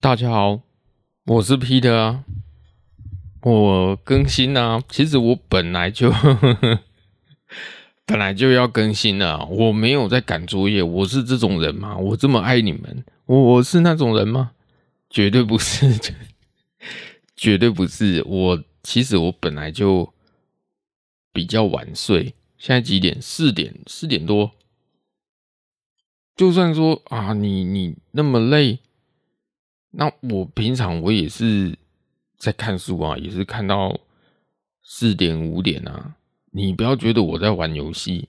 大家好，我是 Peter 啊，我更新啊。其实我本来就 本来就要更新了，我没有在赶作业。我是这种人吗？我这么爱你们，我我是那种人吗？绝对不是，绝对不是。我其实我本来就比较晚睡，现在几点？四点，四点多。就算说啊，你你那么累。那我平常我也是在看书啊，也是看到四点五点啊。你不要觉得我在玩游戏，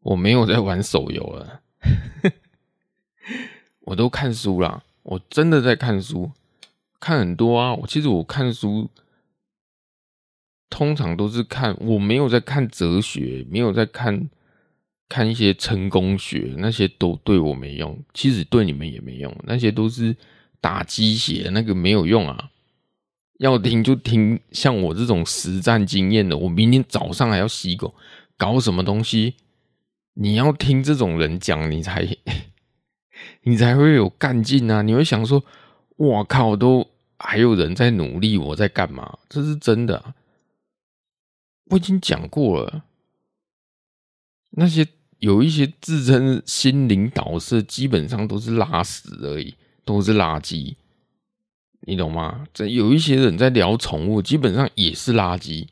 我没有在玩手游了，我都看书啦。我真的在看书，看很多啊。我其实我看书通常都是看，我没有在看哲学，没有在看看一些成功学，那些都对我没用。其实对你们也没用，那些都是。打鸡血那个没有用啊，要听就听像我这种实战经验的，我明天早上还要洗狗，搞什么东西？你要听这种人讲，你才 你才会有干劲啊！你会想说，哇靠，都还有人在努力，我在干嘛？这是真的，我已经讲过了，那些有一些自称心灵导师，基本上都是拉屎而已。都是垃圾，你懂吗？这有一些人在聊宠物，基本上也是垃圾，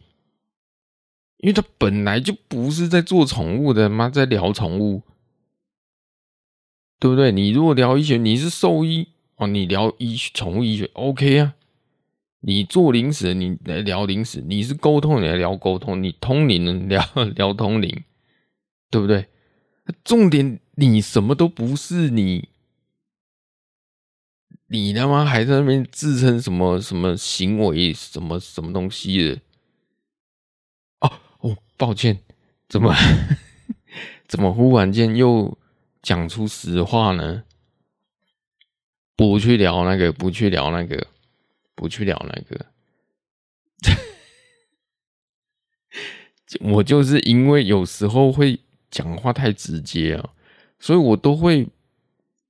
因为他本来就不是在做宠物的，妈在聊宠物，对不对？你如果聊医学，你是兽医哦，你聊医宠物医学，OK 啊？你做零食，你来聊零食；你是沟通，你来聊沟通；你通灵，聊聊通灵，对不对？重点，你什么都不是，你。你他妈还在那边自称什么什么行为什么什么东西的？哦哦，抱歉，怎么 怎么忽然间又讲出实话呢？不去聊那个，不去聊那个，不去聊那个。我就是因为有时候会讲话太直接啊，所以我都会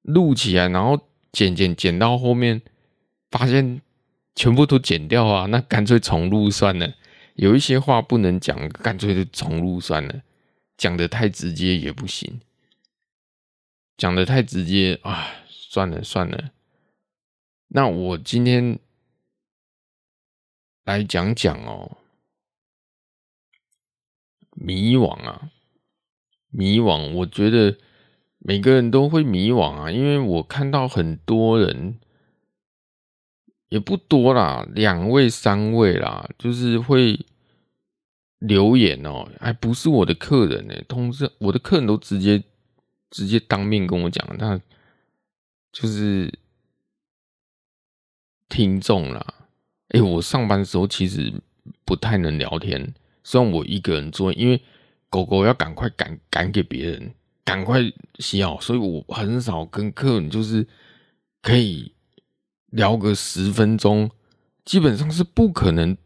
录起来，然后。剪剪剪到后面，发现全部都剪掉啊！那干脆重录算了。有一些话不能讲，干脆就重录算了。讲的太直接也不行，讲的太直接啊，算了算了。那我今天来讲讲哦，迷惘啊，迷惘，我觉得。每个人都会迷惘啊，因为我看到很多人，也不多啦，两位、三位啦，就是会留言哦，还不是我的客人呢，通知我的客人都直接直接当面跟我讲，那就是听众啦。哎，我上班的时候其实不太能聊天，虽然我一个人做，因为狗狗要赶快赶赶给别人。赶快洗好，所以我很少跟客人就是可以聊个十分钟，基本上是不可能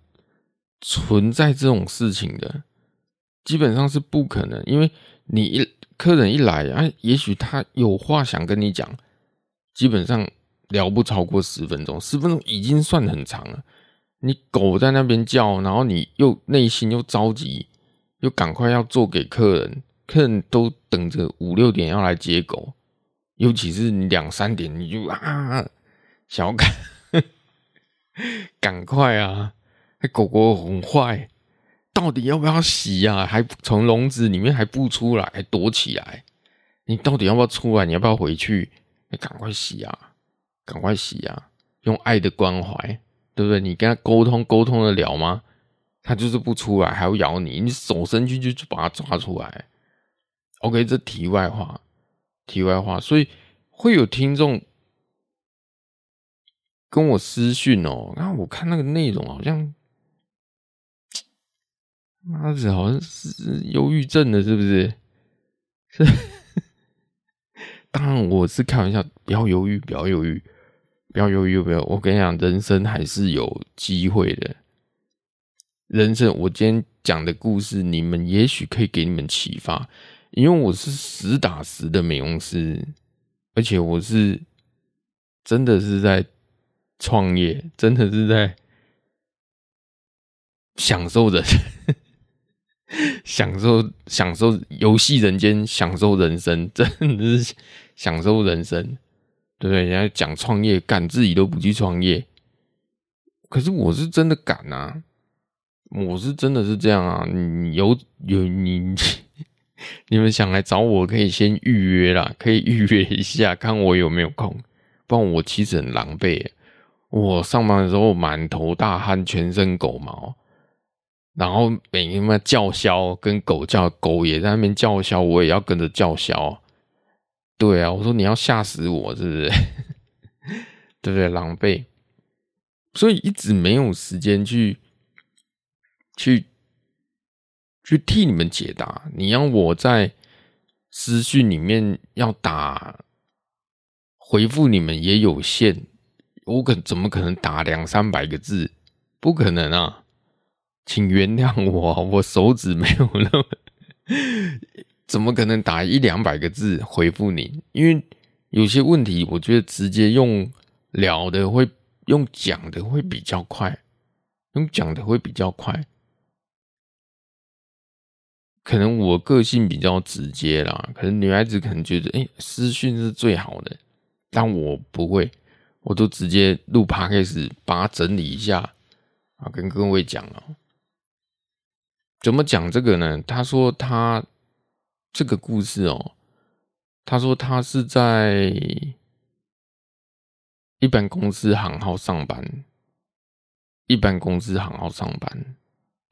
存在这种事情的，基本上是不可能，因为你一客人一来啊，也许他有话想跟你讲，基本上聊不超过十分钟，十分钟已经算很长了。你狗在那边叫，然后你又内心又着急，又赶快要做给客人。客人都等着五六点要来接狗，尤其是你两三点你就啊，想要赶，赶快啊！那狗狗很坏，到底要不要洗呀？还从笼子里面还不出来，还躲起来。你到底要不要出来？你要不要回去？你赶快洗啊！赶快洗啊！用爱的关怀，对不对？你跟他沟通沟通得了吗？他就是不出来，还要咬你，你手伸进去就把他抓出来。OK，这题外话，题外话，所以会有听众跟我私讯哦。然后我看那个内容，好像妈的，好像是忧郁症的，是不是？是。当然，我是开玩笑，不要犹豫，不要犹豫，不要犹豫，不要。我跟你讲，人生还是有机会的。人生，我今天讲的故事，你们也许可以给你们启发。因为我是实打实的美容师，而且我是真的是在创业，真的是在享受着，享受享受游戏人间，享受人生，真的是享受人生，对？人家讲创业，敢自己都不去创业，可是我是真的敢啊！我是真的是这样啊！你有有你。你们想来找我，可以先预约啦，可以预约一下，看我有没有空。不然我其实很狼狈，我上班的时候满头大汗，全身狗毛，然后每天嘛叫嚣，跟狗叫，狗也在那边叫嚣，我也要跟着叫嚣。对啊，我说你要吓死我，是不是？对不对？狼狈，所以一直没有时间去去。去替你们解答，你要我在私讯里面要打回复你们也有限，我可怎么可能打两三百个字？不可能啊！请原谅我，我手指没有那么，怎么可能打一两百个字回复你？因为有些问题，我觉得直接用聊的会，用讲的会比较快，用讲的会比较快。可能我个性比较直接啦，可能女孩子可能觉得，哎、欸，私讯是最好的，但我不会，我都直接录 p o d c 把它整理一下啊，跟各位讲了。怎么讲这个呢？他说他这个故事哦，他说他是在一般公司行号上班，一般公司行号上班。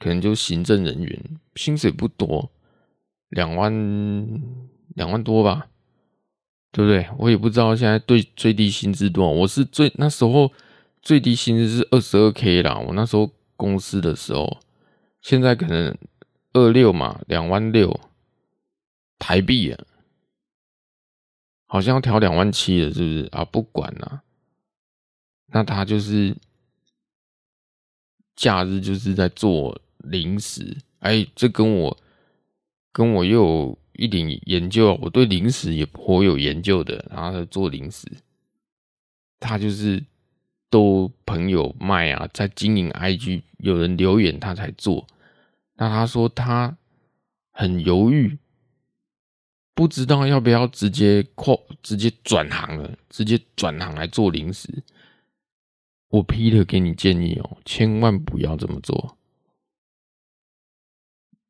可能就行政人员，薪水不多，两万两万多吧，对不对？我也不知道现在对最低薪资多少。我是最那时候最低薪资是二十二 K 啦，我那时候公司的时候，现在可能二六嘛，两万六台币啊，好像要调两万七了，是不是啊？不管啦，那他就是假日就是在做。零食，哎，这跟我跟我又有一点研究，我对零食也颇有研究的。然后他做零食，他就是都朋友卖啊，在经营 IG，有人留言他才做。那他说他很犹豫，不知道要不要直接扩，直接转行了，直接转行来做零食。我 Peter 给你建议哦，千万不要这么做。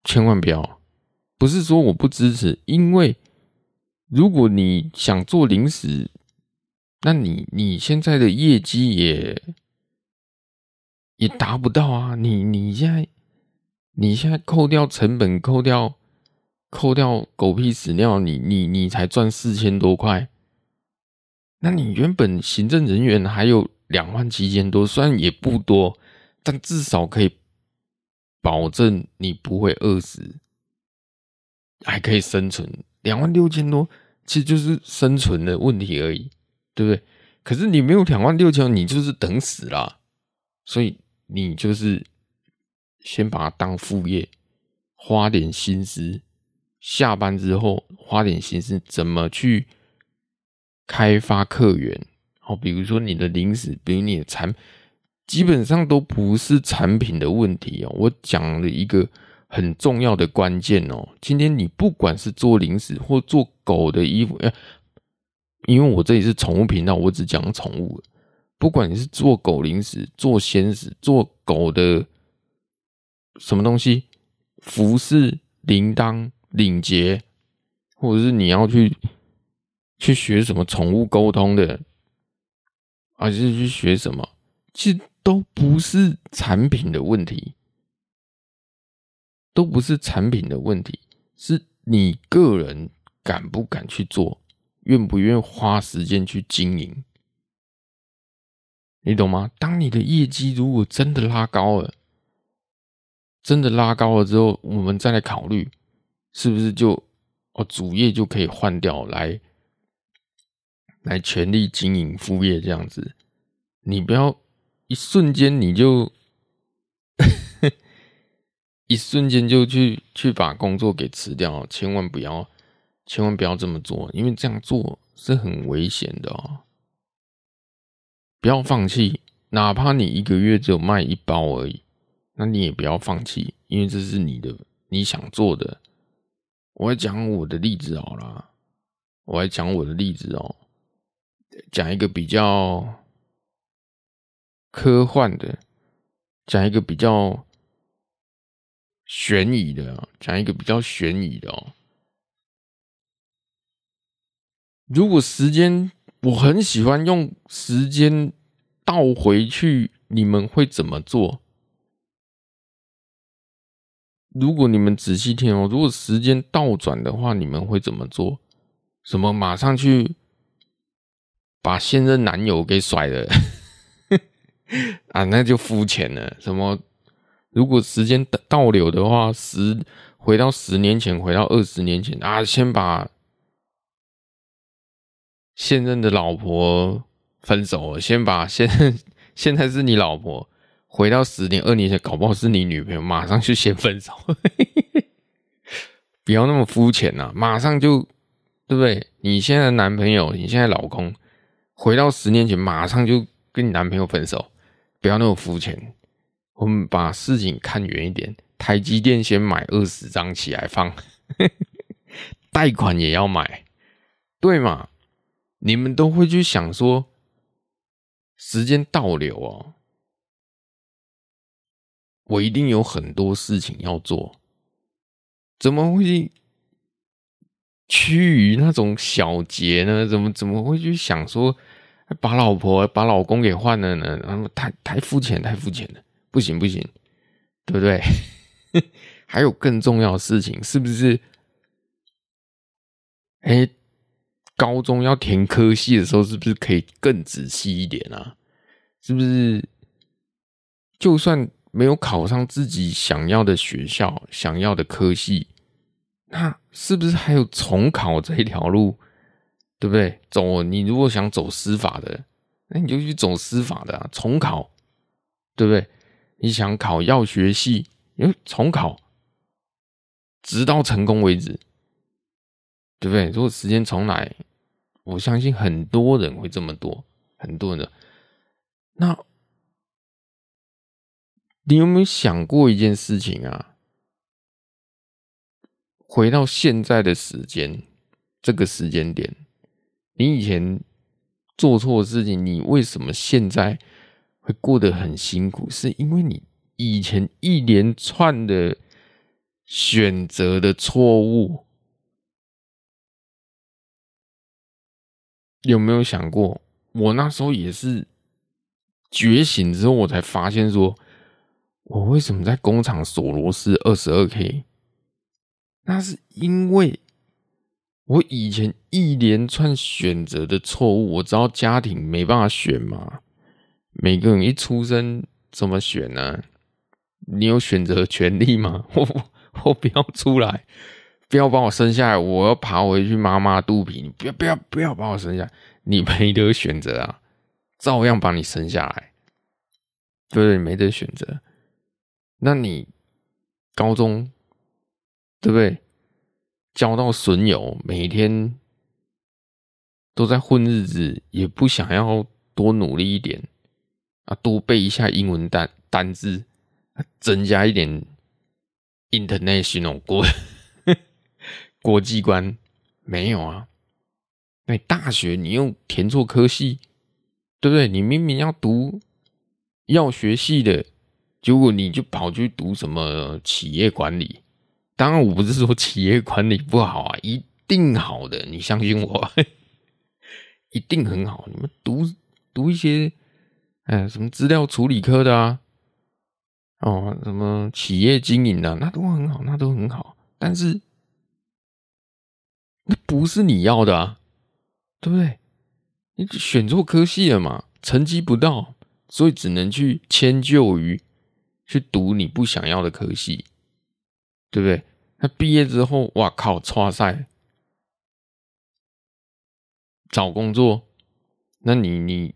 千万不要，不是说我不支持，因为如果你想做零食，那你你现在的业绩也也达不到啊！你你现在你现在扣掉成本，扣掉扣掉狗屁屎尿，你你你才赚四千多块，那你原本行政人员还有两万七千多，虽然也不多，但至少可以。保证你不会饿死，还可以生存。两万六千多，其实就是生存的问题而已，对不对？可是你没有两万六千，你就是等死啦。所以你就是先把它当副业，花点心思，下班之后花点心思怎么去开发客源。好，比如说你的零食，比如你的产。基本上都不是产品的问题哦，我讲了一个很重要的关键哦。今天你不管是做零食或做狗的衣服，因为我这里是宠物频道，我只讲宠物。不管你是做狗零食、做鲜食、做狗的什么东西，服饰、铃铛、领结，或者是你要去去学什么宠物沟通的，还是去学什么，其实。都不是产品的问题，都不是产品的问题，是你个人敢不敢去做，愿不愿意花时间去经营，你懂吗？当你的业绩如果真的拉高了，真的拉高了之后，我们再来考虑，是不是就哦主业就可以换掉，来来全力经营副业这样子，你不要。一瞬间你就，一瞬间就去去把工作给辞掉，千万不要，千万不要这么做，因为这样做是很危险的哦。不要放弃，哪怕你一个月只有卖一包而已，那你也不要放弃，因为这是你的你想做的。我来讲我的例子好了，我来讲我的例子哦，讲一个比较科幻的，讲一个比较悬疑的，讲一个比较悬疑的哦。如果时间，我很喜欢用时间倒回去，你们会怎么做？如果你们仔细听哦，如果时间倒转的话，你们会怎么做？什么马上去把现任男友给甩了？啊，那就肤浅了。什么？如果时间倒流的话，十回到十年前，回到二十年前啊，先把。现任的老婆分手，先把现现在是你老婆，回到十年二年前，搞不好是你女朋友，马上就先分手，不要那么肤浅呐，马上就对不对？你现在的男朋友，你现在老公，回到十年前，马上就跟你男朋友分手，不要那么肤浅。我们把事情看远一点，台积电先买二十张起来放，贷款也要买，对嘛？你们都会去想说，时间倒流哦，我一定有很多事情要做，怎么会趋于那种小节呢？怎么怎么会去想说，把老婆把老公给换了呢？然后太太肤浅，太肤浅了，不行不行，对不对？还有更重要的事情，是不是？哎。高中要填科系的时候，是不是可以更仔细一点啊？是不是？就算没有考上自己想要的学校、想要的科系，那是不是还有重考这一条路？对不对？走，你如果想走司法的，那你就去走司法的啊，重考，对不对？你想考药学系，你就重考，直到成功为止，对不对？如果时间重来。我相信很多人会这么多，很多人的。那你有没有想过一件事情啊？回到现在的时间，这个时间点，你以前做错事情，你为什么现在会过得很辛苦？是因为你以前一连串的选择的错误。有没有想过，我那时候也是觉醒之后，我才发现说，我为什么在工厂锁螺丝二十二 K？那是因为我以前一连串选择的错误。我知道家庭没办法选嘛，每个人一出生怎么选呢？你有选择权利吗？我我不要出来。不要把我生下来，我要爬回去妈妈肚皮。你不要不要不要把我生下来，你没得选择啊，照样把你生下来。对不对？没得选择。那你高中对不对？交到损友，每天都在混日子，也不想要多努力一点啊，多背一下英文单单字，增加一点 international 过。国际观没有啊？那大学你又填错科系，对不对？你明明要读药学系的，结果你就跑去读什么企业管理？当然，我不是说企业管理不好啊，一定好的，你相信我，一定很好。你们读读一些，哎，什么资料处理科的啊，哦，什么企业经营的，那都很好，那都很好，但是。那不是你要的啊，对不对？你选错科系了嘛，成绩不到，所以只能去迁就于去读你不想要的科系，对不对？那毕业之后，哇靠，剉赛找工作，那你你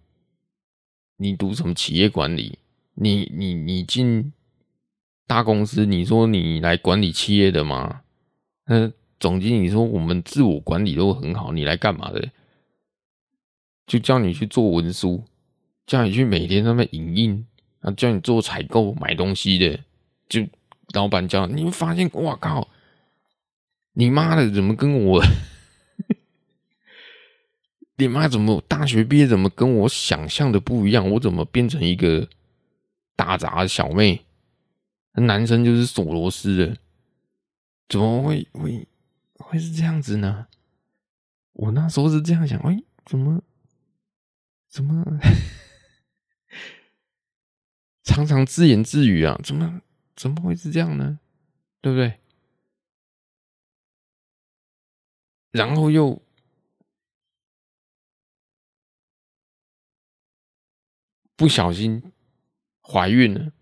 你读什么企业管理？你你你进大公司，你说你来管理企业的吗？那。总经理说：“我们自我管理都很好，你来干嘛的？就叫你去做文书，叫你去每天在那影印，啊，叫你做采购买东西的，就老板叫你会发现，哇靠，你妈的怎么跟我，你妈怎么大学毕业怎么跟我想象的不一样？我怎么变成一个打杂小妹？男生就是锁螺丝的，怎么会会会是这样子呢？我那时候是这样想，哎，怎么怎么 常常自言自语啊？怎么怎么会是这样呢？对不对？然后又不小心怀孕了。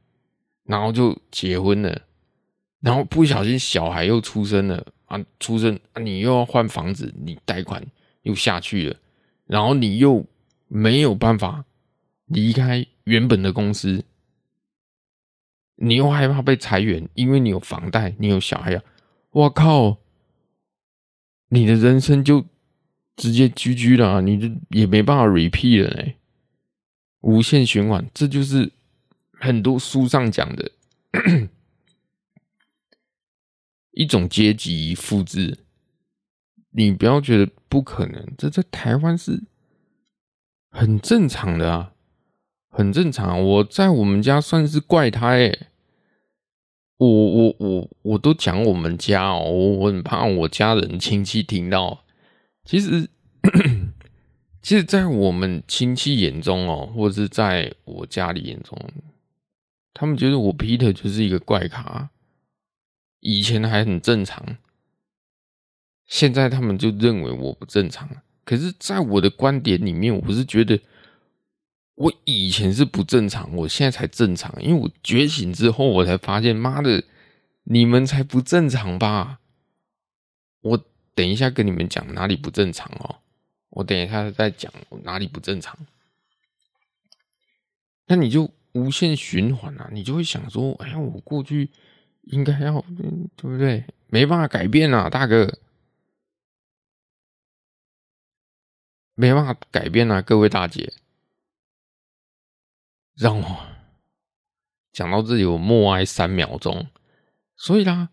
然后就结婚了，然后不小心小孩又出生了啊！出生，你又要换房子，你贷款又下去了，然后你又没有办法离开原本的公司，你又害怕被裁员，因为你有房贷，你有小孩呀！我靠，你的人生就直接 GG 了，你就也没办法 repeat 了嘞，无限循环，这就是。很多书上讲的一种阶级复制，你不要觉得不可能，这在台湾是很正常的啊，很正常。我在我们家算是怪胎欸，我我我我都讲我们家哦，我很怕我家人亲戚听到。其实，其实，在我们亲戚眼中哦，或者是在我家里眼中。他们觉得我 Peter 就是一个怪咖，以前还很正常，现在他们就认为我不正常。可是，在我的观点里面，我是觉得我以前是不正常，我现在才正常。因为我觉醒之后，我才发现，妈的，你们才不正常吧？我等一下跟你们讲哪里不正常哦。我等一下再讲哪里不正常。那你就。无限循环啊，你就会想说：“哎呀，我过去应该要，对不对？没办法改变啊，大哥，没办法改变啊，各位大姐。”让我 讲到这里，我默哀三秒钟。所以啦，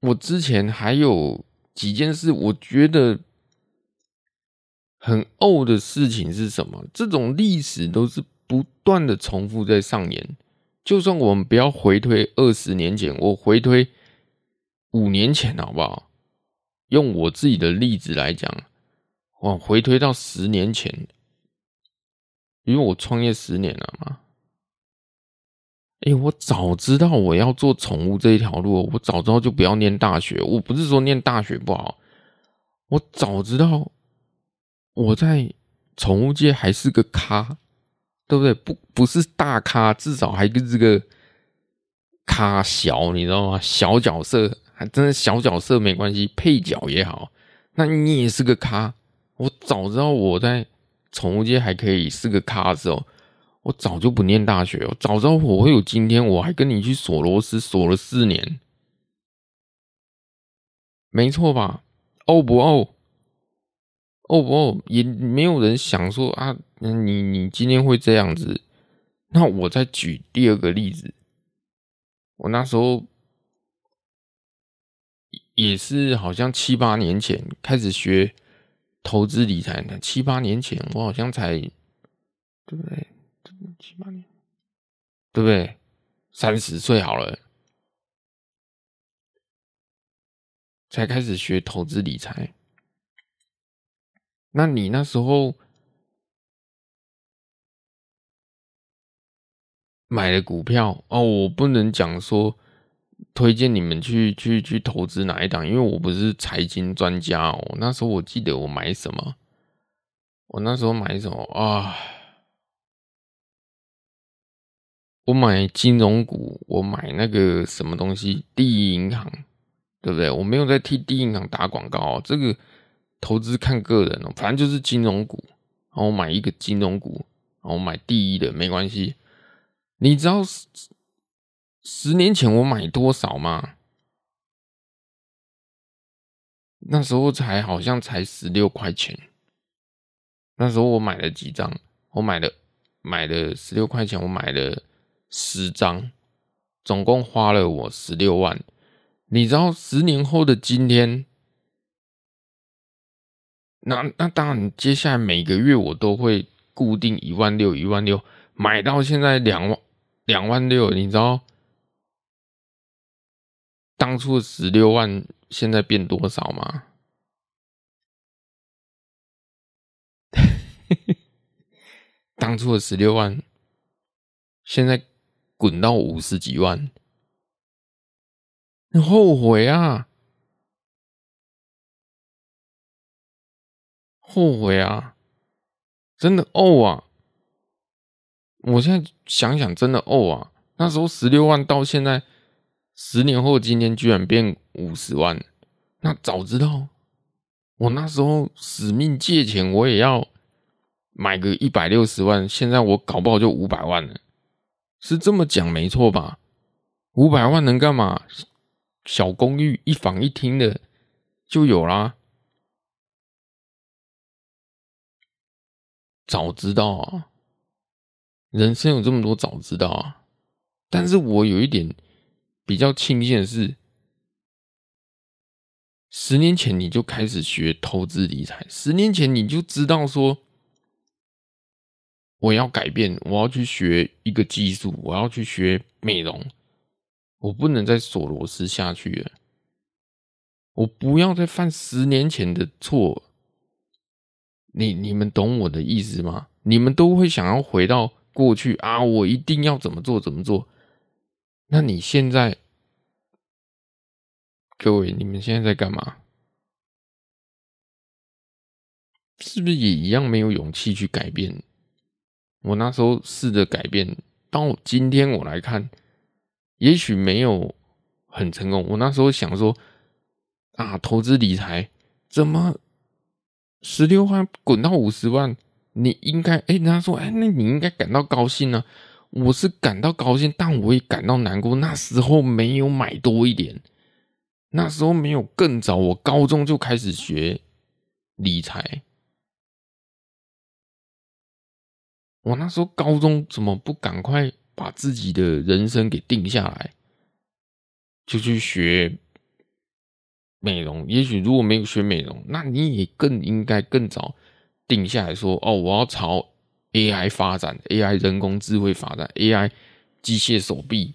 我之前还有几件事，我觉得。很呕的事情是什么？这种历史都是不断的重复在上演。就算我们不要回推二十年前，我回推五年前好不好？用我自己的例子来讲，我回推到十年前，因为我创业十年了嘛。哎，我早知道我要做宠物这一条路，我早知道就不要念大学。我不是说念大学不好，我早知道。我在宠物界还是个咖，对不对？不，不是大咖，至少还跟这个咖小，你知道吗？小角色还真的小角色没关系，配角也好。那你也是个咖。我早知道我在宠物界还可以是个咖的时候，我早就不念大学。我早知道我会有今天，我还跟你去锁螺丝锁了四年，没错吧？哦不哦？哦不哦，也没有人想说啊，你你今天会这样子。那我再举第二个例子，我那时候也是好像七八年前开始学投资理财的，七八年前我好像才对不对？七八年，对不对？三十岁好了，才开始学投资理财。那你那时候买的股票哦，我不能讲说推荐你们去去去投资哪一档，因为我不是财经专家哦。那时候我记得我买什么，我那时候买什么啊？我买金融股，我买那个什么东西，第一银行，对不对？我没有在替第一银行打广告哦，这个。投资看个人哦，反正就是金融股，然后买一个金融股，然后买第一的没关系。你知道十年前我买多少吗？那时候才好像才十六块钱，那时候我买了几张，我买了买了十六块钱，我买了十张，总共花了我十六万。你知道十年后的今天，那那当然，接下来每个月我都会固定一万六，一万六，买到现在两万两万六，你知道当初的十六万现在变多少吗？当初的十六万，现在滚到五十几万，你后悔啊！后悔啊！真的哦啊！我现在想想，真的哦啊！那时候十六万到现在，十年后今天居然变五十万，那早知道，我那时候死命借钱，我也要。买个一百六十万，现在我搞不好就五百万了，是这么讲没错吧？五百万能干嘛？小公寓一房一厅的就有啦。早知道啊，人生有这么多早知道啊！但是我有一点比较庆幸的是，十年前你就开始学投资理财，十年前你就知道说。我要改变，我要去学一个技术，我要去学美容，我不能再锁螺丝下去了。我不要再犯十年前的错。你你们懂我的意思吗？你们都会想要回到过去啊！我一定要怎么做怎么做？那你现在，各位，你们现在在干嘛？是不是也一样没有勇气去改变？我那时候试着改变，到今天我来看，也许没有很成功。我那时候想说，啊，投资理财怎么十六万滚到五十万？你应该，哎，人家说，哎，那你应该感到高兴呢。我是感到高兴，但我也感到难过。那时候没有买多一点，那时候没有更早，我高中就开始学理财。我那时候高中怎么不赶快把自己的人生给定下来，就去学美容？也许如果没有学美容，那你也更应该更早定下来说：哦，我要朝 AI 发展，AI 人工智慧发展，AI 机械手臂，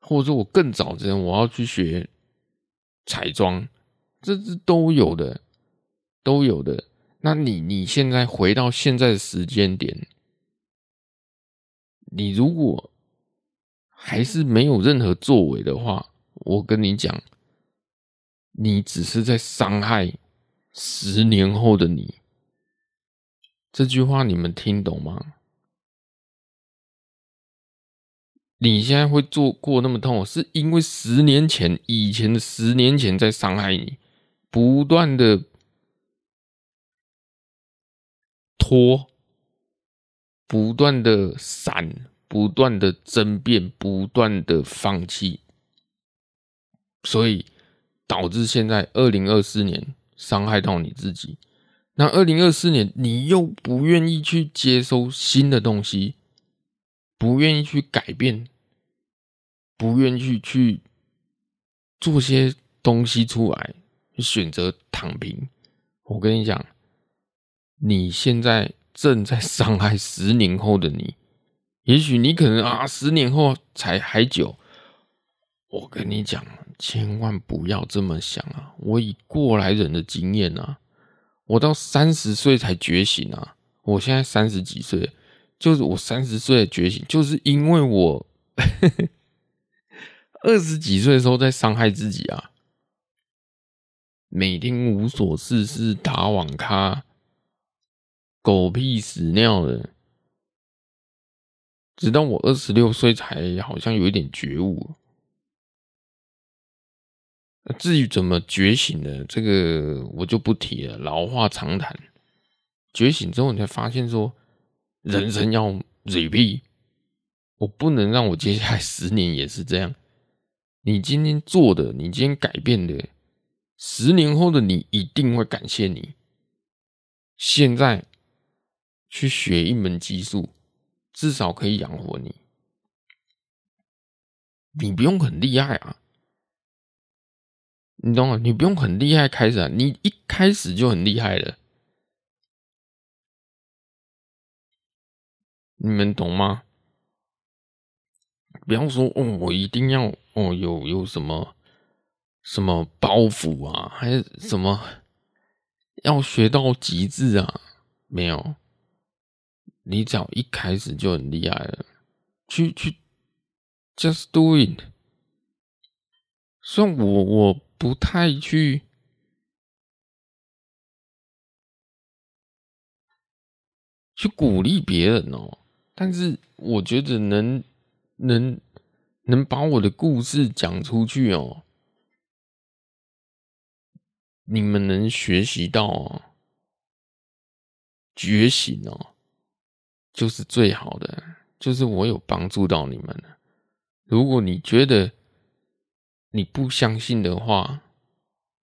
或者说我更早之前我要去学彩妆，这是都有的，都有的。那你你现在回到现在的时间点，你如果还是没有任何作为的话，我跟你讲，你只是在伤害十年后的你。这句话你们听懂吗？你现在会做过那么痛，是因为十年前以前的十年前在伤害你，不断的。拖，不断的闪，不断的争辩，不断的放弃，所以导致现在二零二四年伤害到你自己。那二零二四年你又不愿意去接收新的东西，不愿意去改变，不愿意去去做些东西出来，选择躺平。我跟你讲。你现在正在伤害十年后的你，也许你可能啊，十年后才还久。我跟你讲，千万不要这么想啊！我以过来人的经验啊，我到三十岁才觉醒啊。我现在三十几岁，就是我三十岁觉醒，就是因为我二十几岁的时候在伤害自己啊，每天无所事事打网咖。狗屁屎尿的，直到我二十六岁才好像有一点觉悟。至于怎么觉醒的，这个我就不提了，老话常谈。觉醒之后，你才发现说，人生要 repeat，我不能让我接下来十年也是这样。你今天做的，你今天改变的，十年后的你一定会感谢你。现在去学一门技术，至少可以养活你。你不用很厉害啊，你懂吗？你不用很厉害开始啊，你一开始就很厉害了。你们懂吗？不要说哦，我一定要哦，有有什么什么包袱啊，还是什么要学到极致啊？没有，你只要一开始就很厉害了，去去，just do it。虽然我我不太去。去鼓励别人哦。但是我觉得能能能把我的故事讲出去哦，你们能学习到哦，觉醒哦，就是最好的，就是我有帮助到你们了。如果你觉得你不相信的话，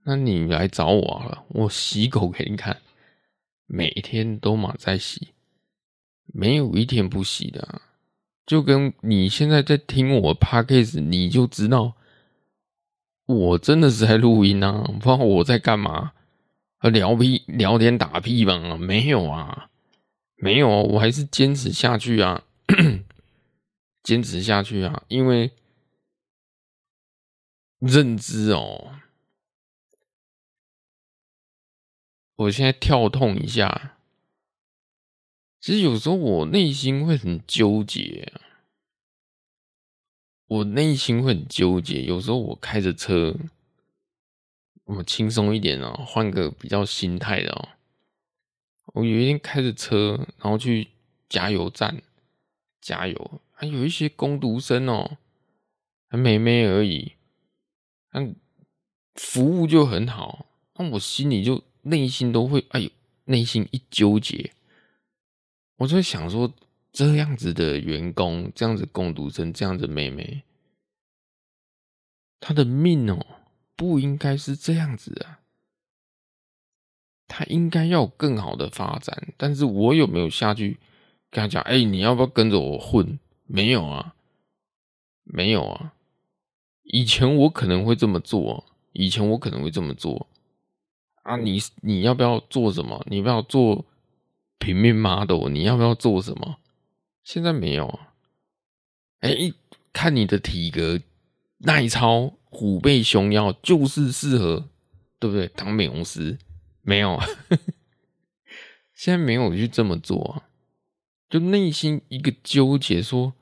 那你来找我好了，我洗狗给你看，每天都马在洗。没有一天不洗的，就跟你现在在听我 podcast，你就知道我真的是在录音啊，不知道我在干嘛，聊屁聊天打屁吗？没有啊，没有啊，我还是坚持下去啊，坚持下去啊，因为认知哦，我现在跳痛一下。其实有时候我内心会很纠结，我内心会很纠结。有时候我开着车，我们轻松一点哦，换个比较心态的哦。我有一天开着车，然后去加油站加油，还有一些工读生哦，很美眉而已，但服务就很好，那我心里就内心都会哎呦，内心一纠结。我就想说，这样子的员工，这样子工读生，这样子妹妹，她的命哦，不应该是这样子啊，她应该要有更好的发展。但是我有没有下去跟她讲？哎，你要不要跟着我混？没有啊，没有啊。以前我可能会这么做，以前我可能会这么做啊。你你要不要做什么？你要不要做？平面 model，你要不要做什么？现在没有啊。哎，看你的体格耐操、虎背熊腰，就是适合，对不对？当美容师没有啊。现在没有去这么做啊，就内心一个纠结，说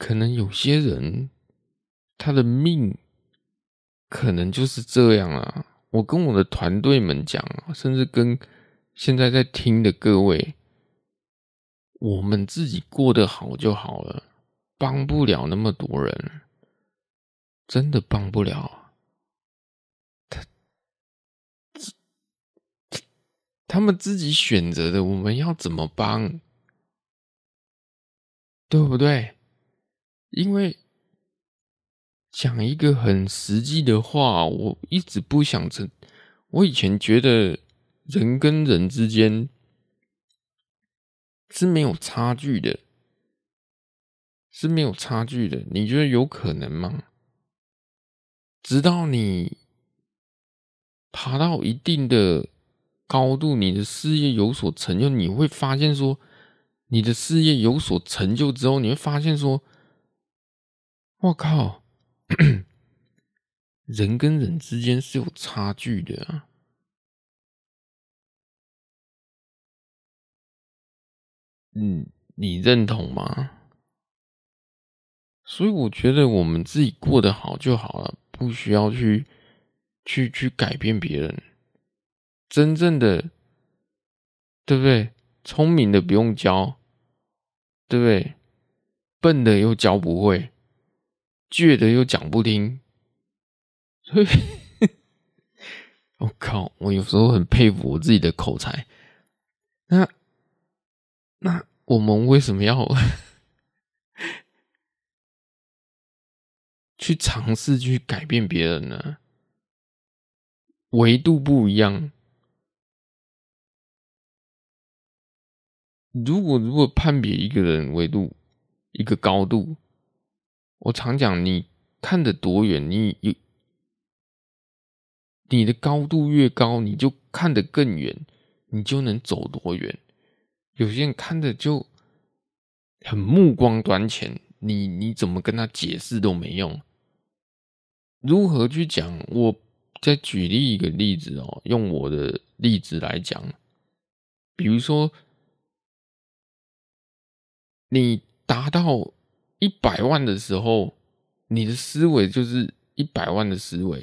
可能有些人他的命。可能就是这样啊！我跟我的团队们讲，甚至跟现在在听的各位，我们自己过得好就好了，帮不了那么多人，真的帮不了。他们自己选择的，我们要怎么帮？对不对？因为。讲一个很实际的话，我一直不想成。我以前觉得人跟人之间是没有差距的，是没有差距的。你觉得有可能吗？直到你爬到一定的高度，你的事业有所成就，你会发现说，你的事业有所成就之后，你会发现说，我靠！人跟人之间是有差距的啊，嗯，你认同吗？所以我觉得我们自己过得好就好了，不需要去去去改变别人。真正的，对不对？聪明的不用教，对不对？笨的又教不会。倔的又讲不听，所 以我靠！我有时候很佩服我自己的口才。那那我们为什么要 去尝试去改变别人呢？维度不一样。如果如果判别一个人维度一个高度，我常讲，你看得多远，你有你的高度越高，你就看得更远，你就能走多远。有些人看的就很目光短浅，你你怎么跟他解释都没用。如何去讲？我再举例一个例子哦，用我的例子来讲，比如说。你达到一百万的时候，你的思维就是一百万的思维；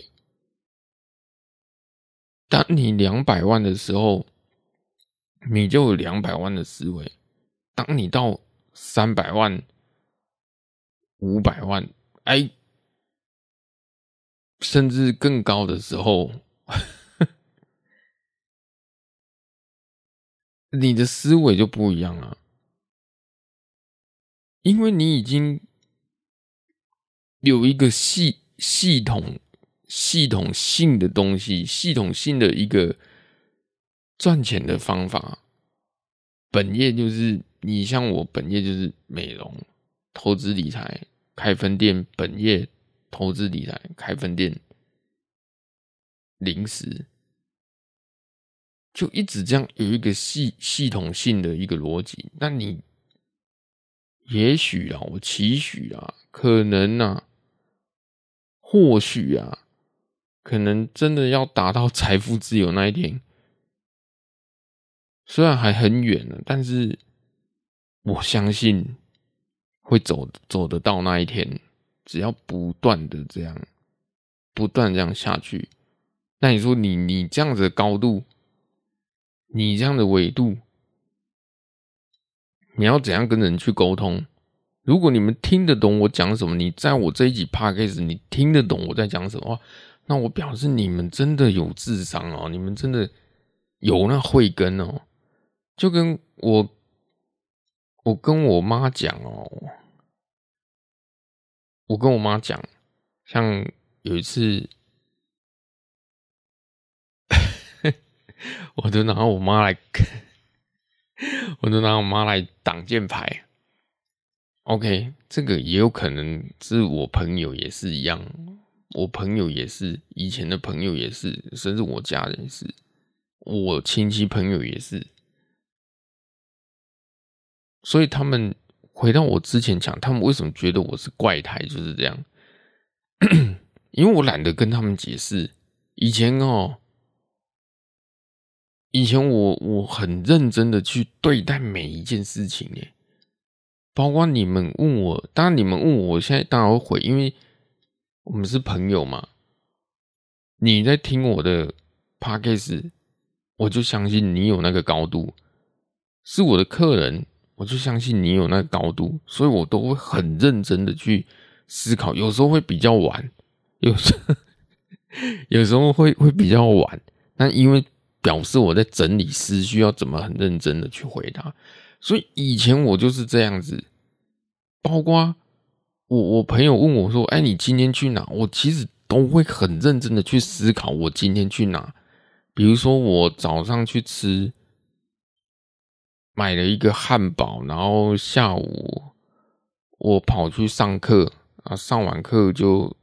当你两百万的时候，你就有两百万的思维；当你到三百万、五百万，哎，甚至更高的时候，你的思维就不一样了。因为你已经有一个系系统、系统性的东西，系统性的一个赚钱的方法。本业就是你像我，本业就是美容、投资理财、开分店。本业投资理财、开分店、零食，就一直这样有一个系系统性的一个逻辑。那你？也许啊，我期许啊，可能啊，或许啊，可能真的要达到财富自由那一天，虽然还很远呢，但是我相信会走走得到那一天。只要不断的这样，不断这样下去，那你说你你这样子的高度，你这样的维度。你要怎样跟人去沟通？如果你们听得懂我讲什么，你在我这一集 podcast 你听得懂我在讲什么话，那我表示你们真的有智商哦，你们真的有那慧根哦。就跟我，我跟我妈讲哦，我跟我妈讲，像有一次，我就拿我妈来。我就拿我妈来挡箭牌，OK，这个也有可能是我朋友也是一样，我朋友也是，以前的朋友也是，甚至我家人是，我亲戚朋友也是，所以他们回到我之前讲，他们为什么觉得我是怪胎，就是这样，因为我懒得跟他们解释，以前哦。以前我我很认真的去对待每一件事情耶，包括你们问我，当然你们问我，我现在当然会回，因为我们是朋友嘛。你在听我的 podcast，我就相信你有那个高度；是我的客人，我就相信你有那个高度，所以我都会很认真的去思考。有时候会比较晚，有时候 有时候会会比较晚，但因为。表示我在整理思绪，要怎么很认真的去回答。所以以前我就是这样子，包括我我朋友问我说：“哎，你今天去哪？”我其实都会很认真的去思考我今天去哪。比如说我早上去吃，买了一个汉堡，然后下午我跑去上课啊，上完课就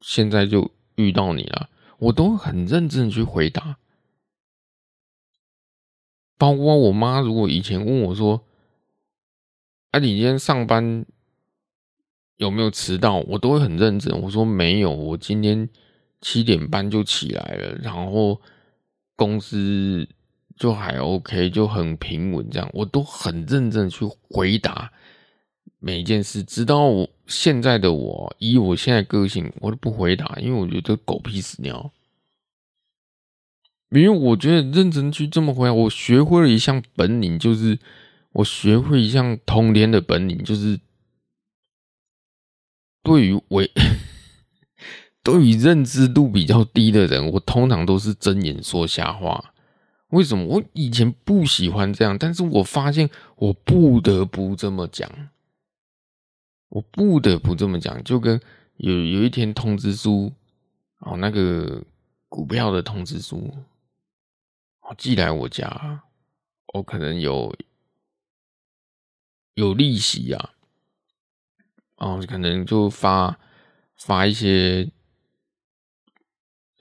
现在就遇到你了，我都很认真的去回答。包括我妈，如果以前问我说：“啊，你今天上班有没有迟到？”我都会很认真，我说没有，我今天七点半就起来了，然后公司就还 OK，就很平稳，这样我都很认真去回答每一件事。直到我现在的我，以我现在个性，我都不回答，因为我觉得狗屁屎尿。因为我觉得认真去这么回答，我学会了一项本领，就是我学会一项通天的本领，就是对于我 对于认知度比较低的人，我通常都是睁眼说瞎话。为什么？我以前不喜欢这样，但是我发现我不得不这么讲，我不得不这么讲，就跟有有一天通知书哦，那个。股票的通知书，寄来我家，我可能有有利息啊，哦，可能就发发一些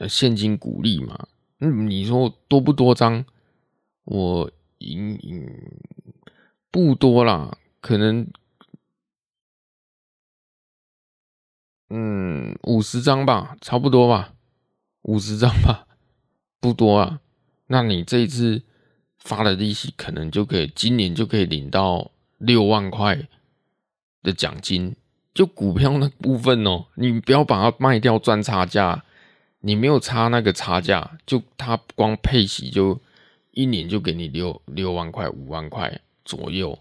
现金鼓励嘛。嗯，你说多不多张？我赢赢不多啦，可能嗯五十张吧，差不多吧，五十张吧，不多啊。那你这一次发的利息，可能就可以今年就可以领到六万块的奖金，就股票那部分哦，你不要把它卖掉赚差价。你没有差那个差价，就他光配息就一年就给你六六万块五万块左右。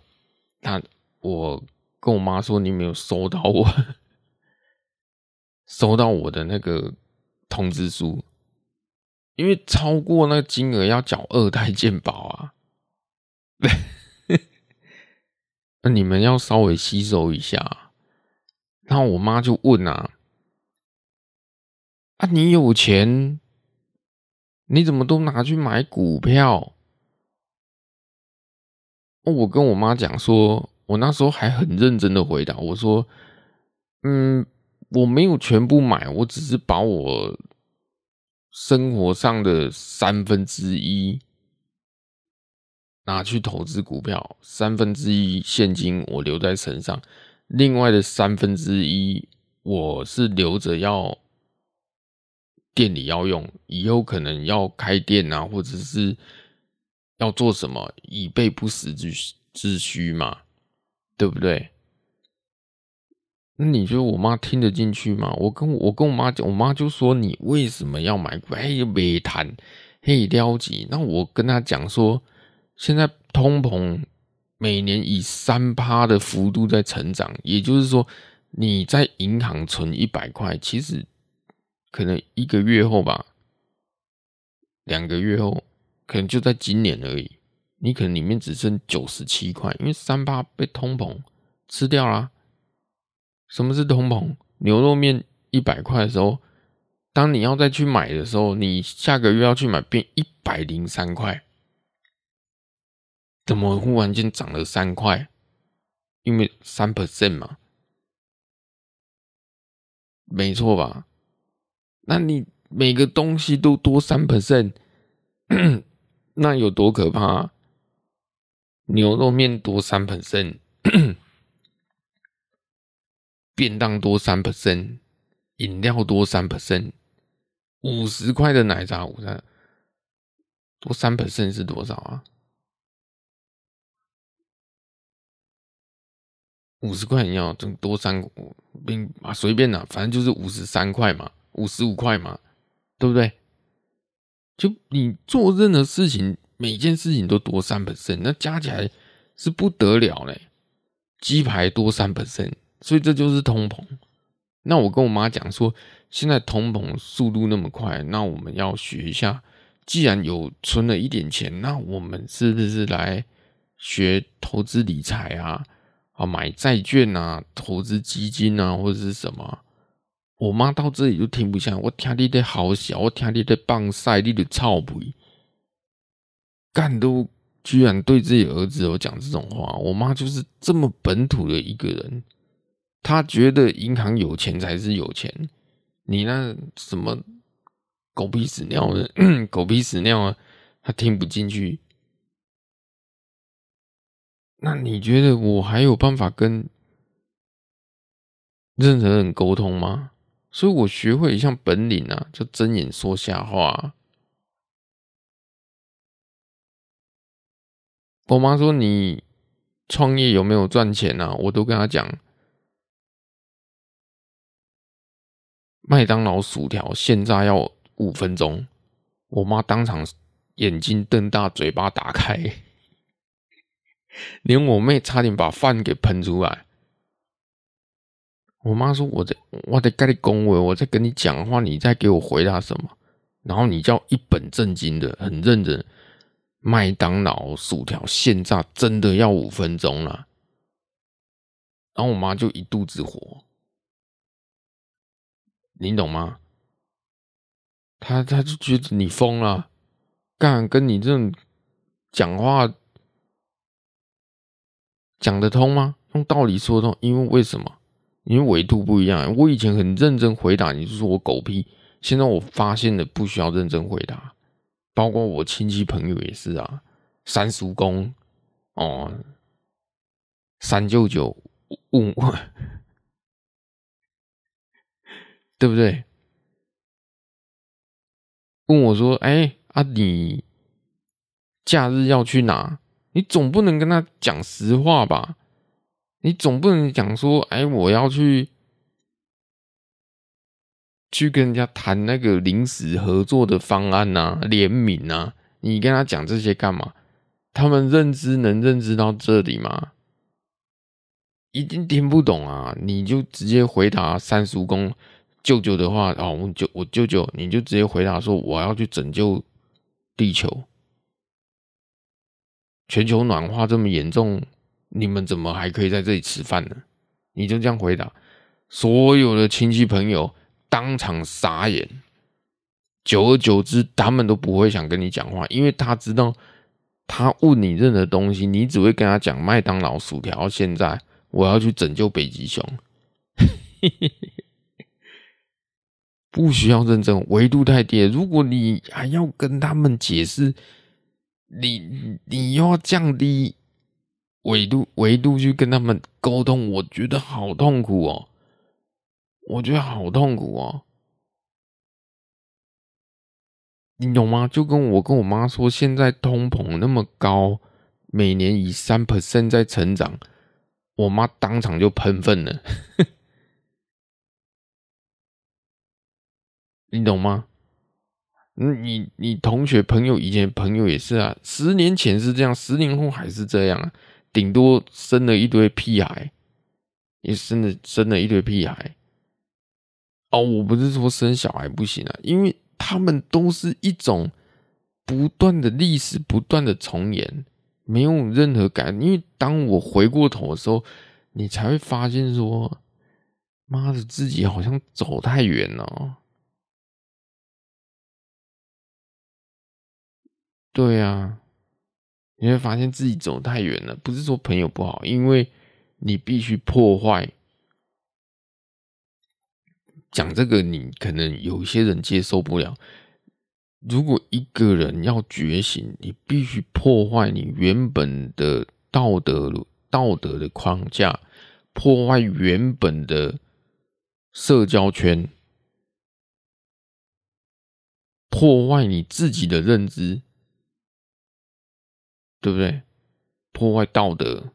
那我跟我妈说，你没有收到我 收到我的那个通知书，因为超过那个金额要缴二代健保啊。那你们要稍微吸收一下。然后我妈就问啊。啊，你有钱，你怎么都拿去买股票？哦我跟我妈讲说，我那时候还很认真的回答，我说：“嗯，我没有全部买，我只是把我生活上的三分之一拿去投资股票，三分之一现金我留在身上，另外的三分之一我是留着要。”店里要用，以后可能要开店啊，或者是要做什么，以备不时之之需嘛，对不对？那你觉得我妈听得进去吗？我跟我跟我妈讲，我妈就说，你为什么要买股？哎，没谈，嘿，了解。那我跟她讲说，现在通膨每年以三趴的幅度在成长，也就是说，你在银行存一百块，其实。可能一个月后吧，两个月后，可能就在今年而已。你可能里面只剩九十七块，因为三趴被通膨吃掉啦。什么是通膨？牛肉面一百块的时候，当你要再去买的时候，你下个月要去买变一百零三块，怎么忽然间涨了三块？因为三 percent 嘛，没错吧？那你每个东西都多三 percent，那有多可怕？牛肉面多三 percent，便当多三 percent，饮料多三 percent，五十块的奶茶午餐多三 percent 是多少啊？五十块你要多三，并啊随便啦，反正就是五十三块嘛。五十五块嘛，对不对？就你做任何事情，每件事情都多三 percent，那加起来是不得了嘞。鸡排多三 percent，所以这就是通膨。那我跟我妈讲说，现在通膨速度那么快，那我们要学一下。既然有存了一点钱，那我们是不是来学投资理财啊？啊，买债券啊，投资基金啊，或者是什么？我妈到这里就听不下，我听你的好小，我听你的棒赛，你的臭屁，干都居然对自己儿子有讲这种话。我妈就是这么本土的一个人，他觉得银行有钱才是有钱，你那什么狗屁屎尿的 狗屁屎尿啊，他听不进去。那你觉得我还有办法跟任何人沟通吗？所以我学会一项本领啊，就睁眼说瞎话。我妈说，你创业有没有赚钱啊？我都跟她讲，麦当劳薯条现炸要五分钟。我妈当场眼睛瞪大，嘴巴打开，连我妹差点把饭给喷出来。我妈说：“我在，我在跟你恭维，我在跟你讲话，你在给我回答什么？然后你叫一本正经的、很认真。麦当劳薯条现炸真的要五分钟了。”然后我妈就一肚子火，你懂吗？他他就觉得你疯了，干跟你这种讲话讲得通吗？用道理说通？因为为什么？因为维度不一样。我以前很认真回答，你就说我狗屁。现在我发现了，不需要认真回答，包括我亲戚朋友也是啊，三叔公哦，三舅舅问我，对不对？问我说：“哎、欸，啊，你假日要去哪？你总不能跟他讲实话吧？你总不能讲说，哎、我要去去跟人家谈那个临时合作的方案呐、啊，联名啊？你跟他讲这些干嘛？他们认知能认知到这里吗？一定听不懂啊！你就直接回答三叔公。”舅舅的话啊，我舅我舅舅，你就直接回答说，我要去拯救地球。全球暖化这么严重，你们怎么还可以在这里吃饭呢？你就这样回答，所有的亲戚朋友当场傻眼。久而久之，他们都不会想跟你讲话，因为他知道，他问你任何东西，你只会跟他讲麦当劳薯条。现在我要去拯救北极熊。不需要认真，维度太低。如果你还要跟他们解释，你你要降低维度维度去跟他们沟通，我觉得好痛苦哦，我觉得好痛苦哦，你懂吗？就跟我跟我妈说，现在通膨那么高，每年以三 percent 在成长，我妈当场就喷粪了。你懂吗？你你同学朋友以前朋友也是啊，十年前是这样，十年后还是这样啊，顶多生了一堆屁孩，也生了生了一堆屁孩。哦，我不是说生小孩不行啊，因为他们都是一种不断的历史，不断的重演，没有任何改。因为当我回过头的时候，你才会发现说，妈的，自己好像走太远了。对啊，你会发现自己走太远了。不是说朋友不好，因为你必须破坏。讲这个，你可能有些人接受不了。如果一个人要觉醒，你必须破坏你原本的道德道德的框架，破坏原本的社交圈，破坏你自己的认知。对不对？破坏道德，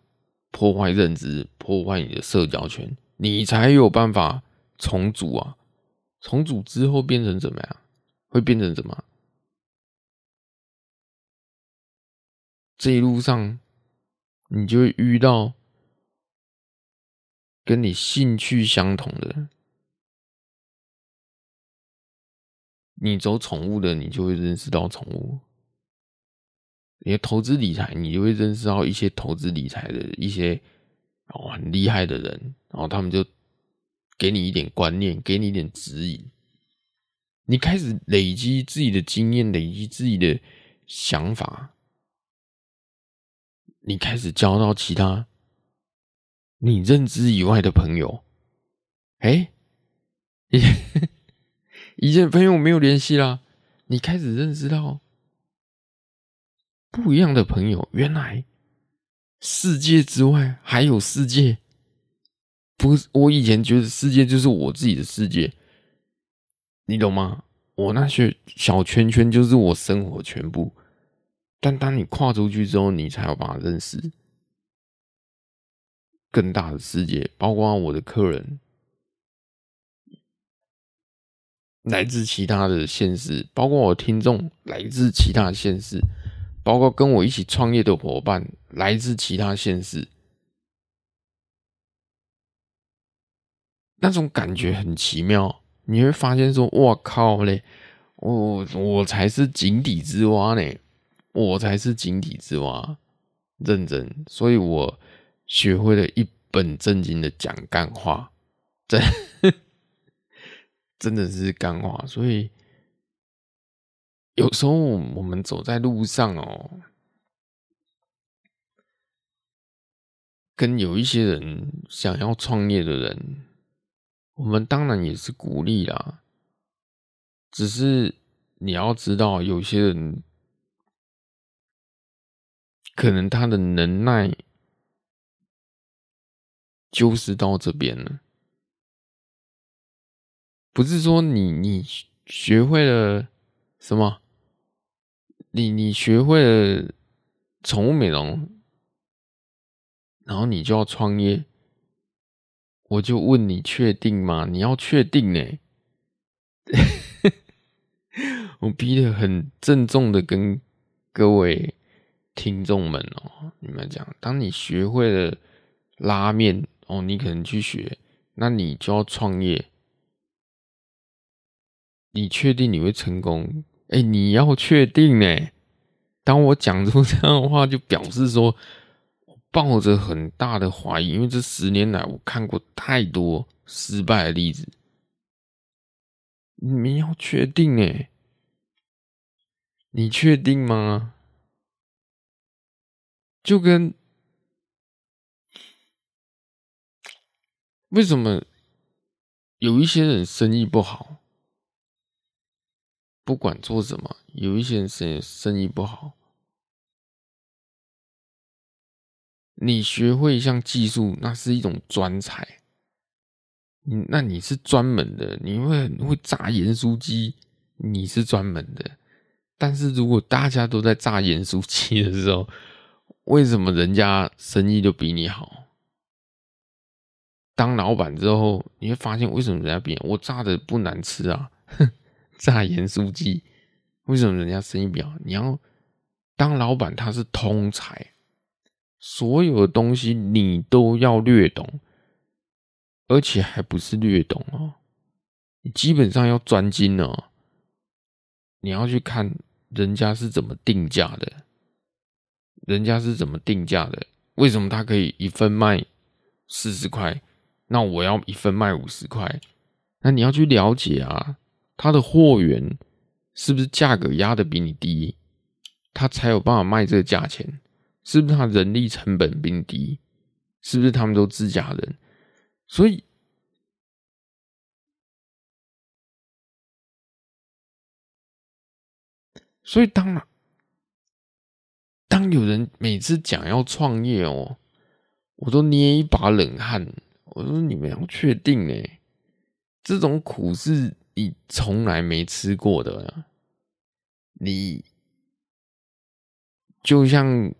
破坏认知，破坏你的社交圈，你才有办法重组啊！重组之后变成怎么样？会变成怎么？这一路上，你就会遇到跟你兴趣相同的人。你走宠物的，你就会认识到宠物。你的投资理财，你就会认识到一些投资理财的一些哦很厉害的人，然后他们就给你一点观念，给你一点指引。你开始累积自己的经验，累积自己的想法，你开始交到其他你认知以外的朋友。哎，以前 朋友没有联系啦，你开始认识到。不一样的朋友，原来世界之外还有世界。不是，我以前觉得世界就是我自己的世界，你懂吗？我那些小圈圈就是我生活全部。但当你跨出去之后，你才有办法认识更大的世界，包括我的客人来自其他的现实，包括我听众来自其他的县市。包括跟我一起创业的伙伴，来自其他县市，那种感觉很奇妙。你会发现说：“哇靠嘞，我我才是井底之蛙呢，我才是井底之蛙。”认真，所以我学会了一本正经的讲干话，真 真的是干话。所以有时候我们走在路上哦，跟有一些人想要创业的人，我们当然也是鼓励啦。只是你要知道，有些人可能他的能耐就是到这边了。不是说你你学会了什么，你你学会了宠物美容，然后你就要创业，我就问你确定吗？你要确定呢？我逼得很郑重的跟各位听众们哦，你们讲，当你学会了拉面哦，你可能去学，那你就要创业。你确定你会成功？哎、你要确定呢。当我讲出这样的话，就表示说我抱着很大的怀疑，因为这十年来我看过太多失败的例子。你们要确定呢？你确定吗？就跟为什么有一些人生意不好？不管做什么，有一些人生生意不好。你学会一项技术，那是一种专才。你那你是专门的，你会会炸盐酥鸡，你是专门的。但是如果大家都在炸盐酥鸡的时候，为什么人家生意就比你好？当老板之后，你会发现为什么人家比我炸的不难吃啊？哼。炸盐酥鸡，为什么人家生意比较？你要当老板，他是通才，所有的东西你都要略懂，而且还不是略懂哦，你基本上要专精哦。你要去看人家是怎么定价的，人家是怎么定价的？为什么他可以一份卖四十块？那我要一份卖五十块？那你要去了解啊。他的货源是不是价格压得比你低，他才有办法卖这个价钱？是不是他人力成本比你低？是不是他们都自家人？所以，所以当然，当有人每次讲要创业哦，我都捏一把冷汗。我说你们要确定呢，这种苦是。你从来没吃过的，你就像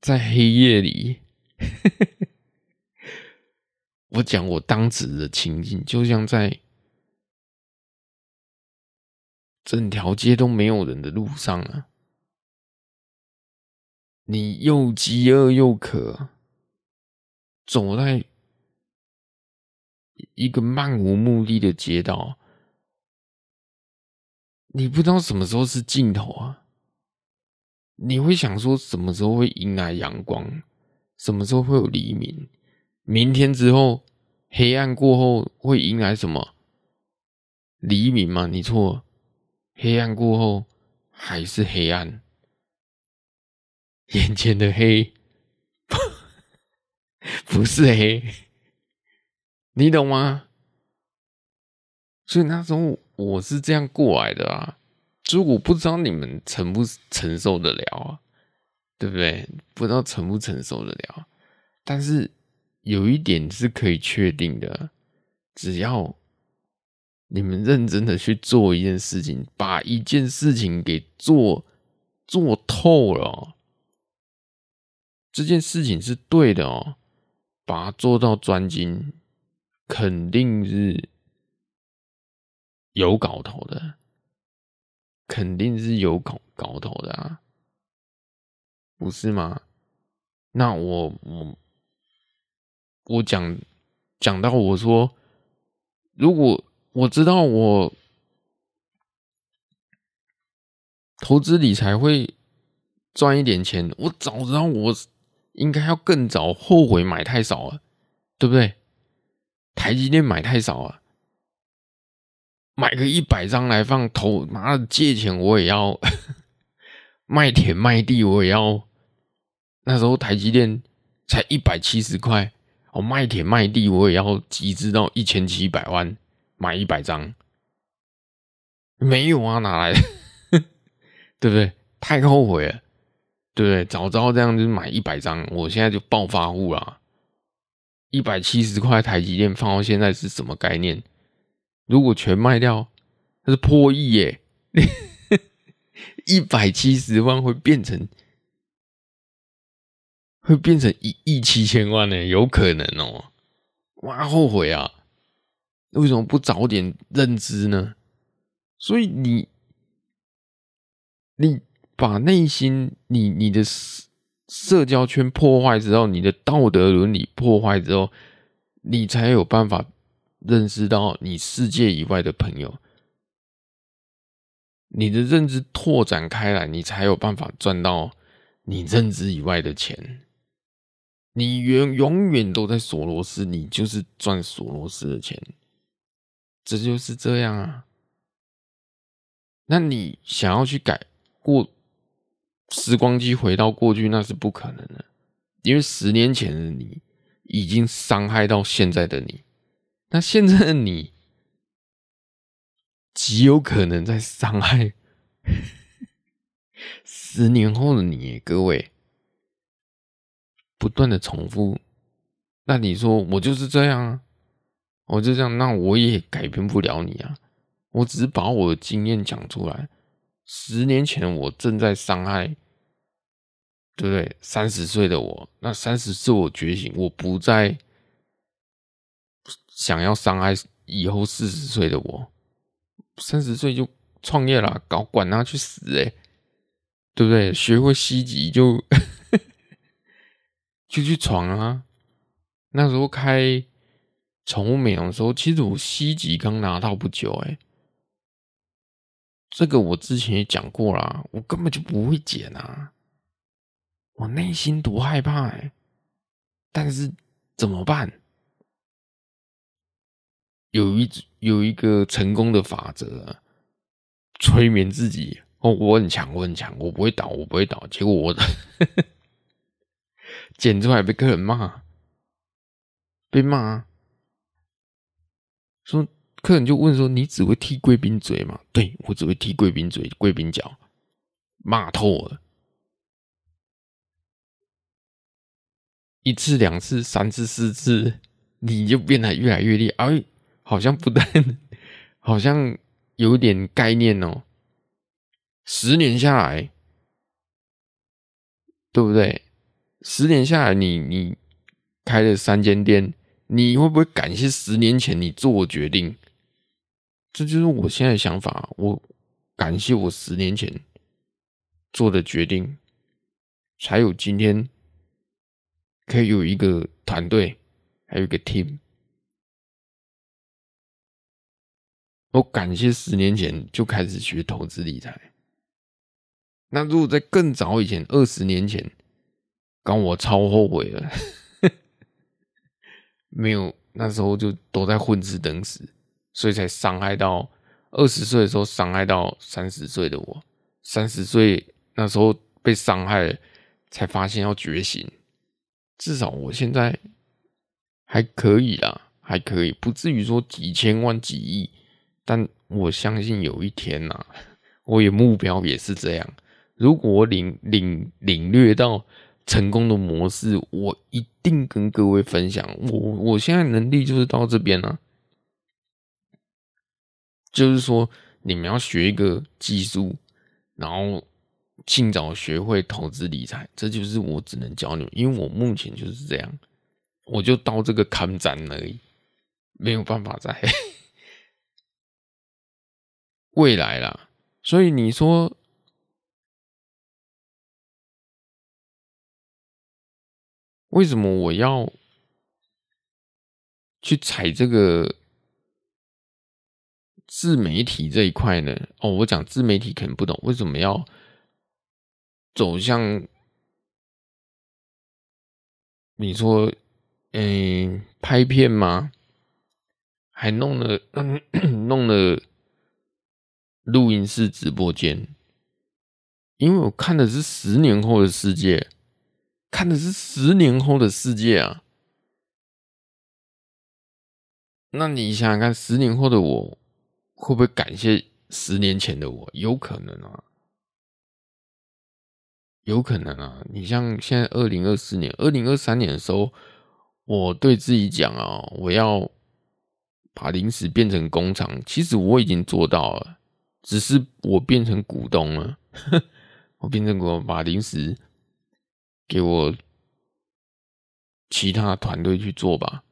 在黑夜里，我讲我当时的情景，就像在整条街都没有人的路上啊，你又饥饿又渴，走在。一个漫无目的的街道，你不知道什么时候是尽头啊！你会想说，什么时候会迎来阳光？什么时候会有黎明？明天之后，黑暗过后会迎来什么？黎明吗？你错，黑暗过后还是黑暗。眼前的黑，不是黑。你懂吗？所以那时候我是这样过来的啊，所以我不知道你们承不承受得了啊，对不对？不知道承不承受得了，但是有一点是可以确定的，只要你们认真的去做一件事情，把一件事情给做做透了，这件事情是对的哦，把它做到专精。肯定是有搞头的，肯定是有搞搞头的啊，不是吗？那我我我讲讲到我说，如果我知道我投资理财会赚一点钱，我早知道我应该要更早，后悔买太少了，对不对？台积电买太少啊，买个一百张来放投，妈的借钱我也要 卖田卖地我也要。那时候台积电才一百七十块，我卖田卖地我也要集资到一千七百万买一百张，没有啊，哪来的？对不对？太后悔了，对不对？早知道这样就买一百张，我现在就暴发户了。一百七十块台积电放到现在是什么概念？如果全卖掉，那是破亿耶！一百七十万会变成会变成一亿七千万呢？有可能哦！哇，后悔啊！为什么不早点认知呢？所以你。你把内心，你你的社交圈破坏之后，你的道德伦理破坏之后，你才有办法认识到你世界以外的朋友。你的认知拓展开来，你才有办法赚到你认知以外的钱。你永永远都在索罗斯，你就是赚索罗斯的钱。这就是这样啊。那你想要去改？过时光机回到过去，那是不可能的，因为十年前的你已经伤害到现在的你，那现在的你极有可能在伤害十年后的你。各位不断的重复，那你说我就是这样啊，我就这样，那我也改变不了你啊，我只是把我的经验讲出来。十年前我正在伤害，对不对？三十岁的我，那三十岁我觉醒，我不再想要伤害以后四十岁的我。三十岁就创业了，搞管他去死诶，对不对？学会西级就 就去闯啊！那时候开宠物美容的时候，其实我西级刚拿到不久诶。这个我之前也讲过啦，我根本就不会剪啊，我内心多害怕哎，但是怎么办？有一有一个成功的法则，催眠自己哦，我很强，我很强，我不会倒，我不会倒。结果我 剪出来被客人骂，被骂，说。客人就问说：“你只会踢贵宾嘴吗？”“对，我只会踢贵宾嘴、贵宾脚。”骂透了，一次、两次、三次、四次，你就变得越来越厉害。哎，好像不但，好像有点概念哦。十年下来，对不对？十年下来你，你你开了三间店，你会不会感谢十年前你做决定？这就是我现在的想法。我感谢我十年前做的决定，才有今天可以有一个团队，还有一个 team。我感谢十年前就开始学投资理财。那如果在更早以前，二十年前，刚我超后悔了，没有那时候就都在混吃等死。所以才伤害到二十岁的时候，伤害到三十岁的我。三十岁那时候被伤害，才发现要觉醒。至少我现在还可以啦，还可以，不至于说几千万、几亿。但我相信有一天呐，我有目标也是这样。如果我领领领略到成功的模式，我一定跟各位分享。我我现在能力就是到这边了。就是说，你们要学一个技术，然后尽早学会投资理财，这就是我只能教你们，因为我目前就是这样，我就到这个坎站而已，没有办法在 未来啦。所以你说，为什么我要去踩这个？自媒体这一块呢？哦，我讲自媒体可能不懂，为什么要走向你说，嗯，拍片吗？还弄了，弄了录音室直播间，因为我看的是十年后的世界，看的是十年后的世界啊。那你想想看，十年后的我会不会感谢十年前的我？有可能啊，有可能啊。你像现在二零二四年、二零二三年的时候，我对自己讲啊，我要把零食变成工厂。其实我已经做到了，只是我变成股东了。我变成股东，把零食给我其他团队去做吧。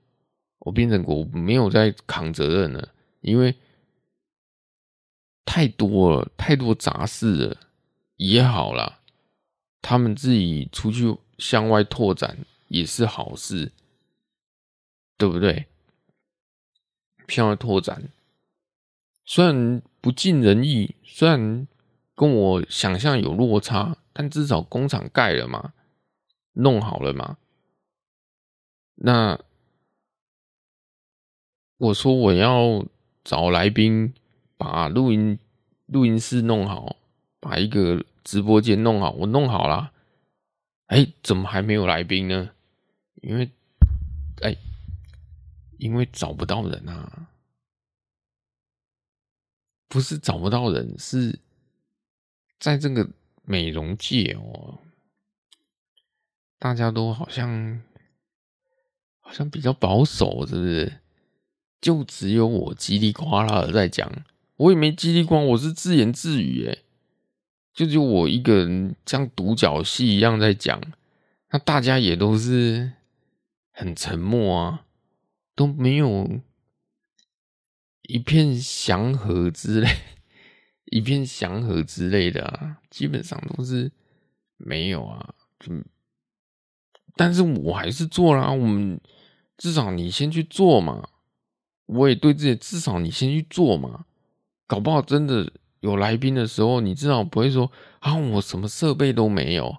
我变成我没有在扛责任了，因为太多了，太多杂事了，也好啦，他们自己出去向外拓展也是好事，对不对？向外拓展，虽然不尽人意，虽然跟我想象有落差，但至少工厂盖了嘛，弄好了嘛，那。我说我要找来宾，把录音录音室弄好，把一个直播间弄好，我弄好了。哎，怎么还没有来宾呢？因为，哎，因为找不到人啊，不是找不到人，是在这个美容界哦，大家都好像好像比较保守，是不是？就只有我叽里呱啦的在讲，我也没激励光，我是自言自语诶，就就我一个人像独角戏一样在讲，那大家也都是很沉默啊，都没有一片祥和之类，一片祥和之类的啊，基本上都是没有啊，就，但是我还是做啦，我们至少你先去做嘛。我也对自己，至少你先去做嘛，搞不好真的有来宾的时候，你至少不会说啊，我什么设备都没有，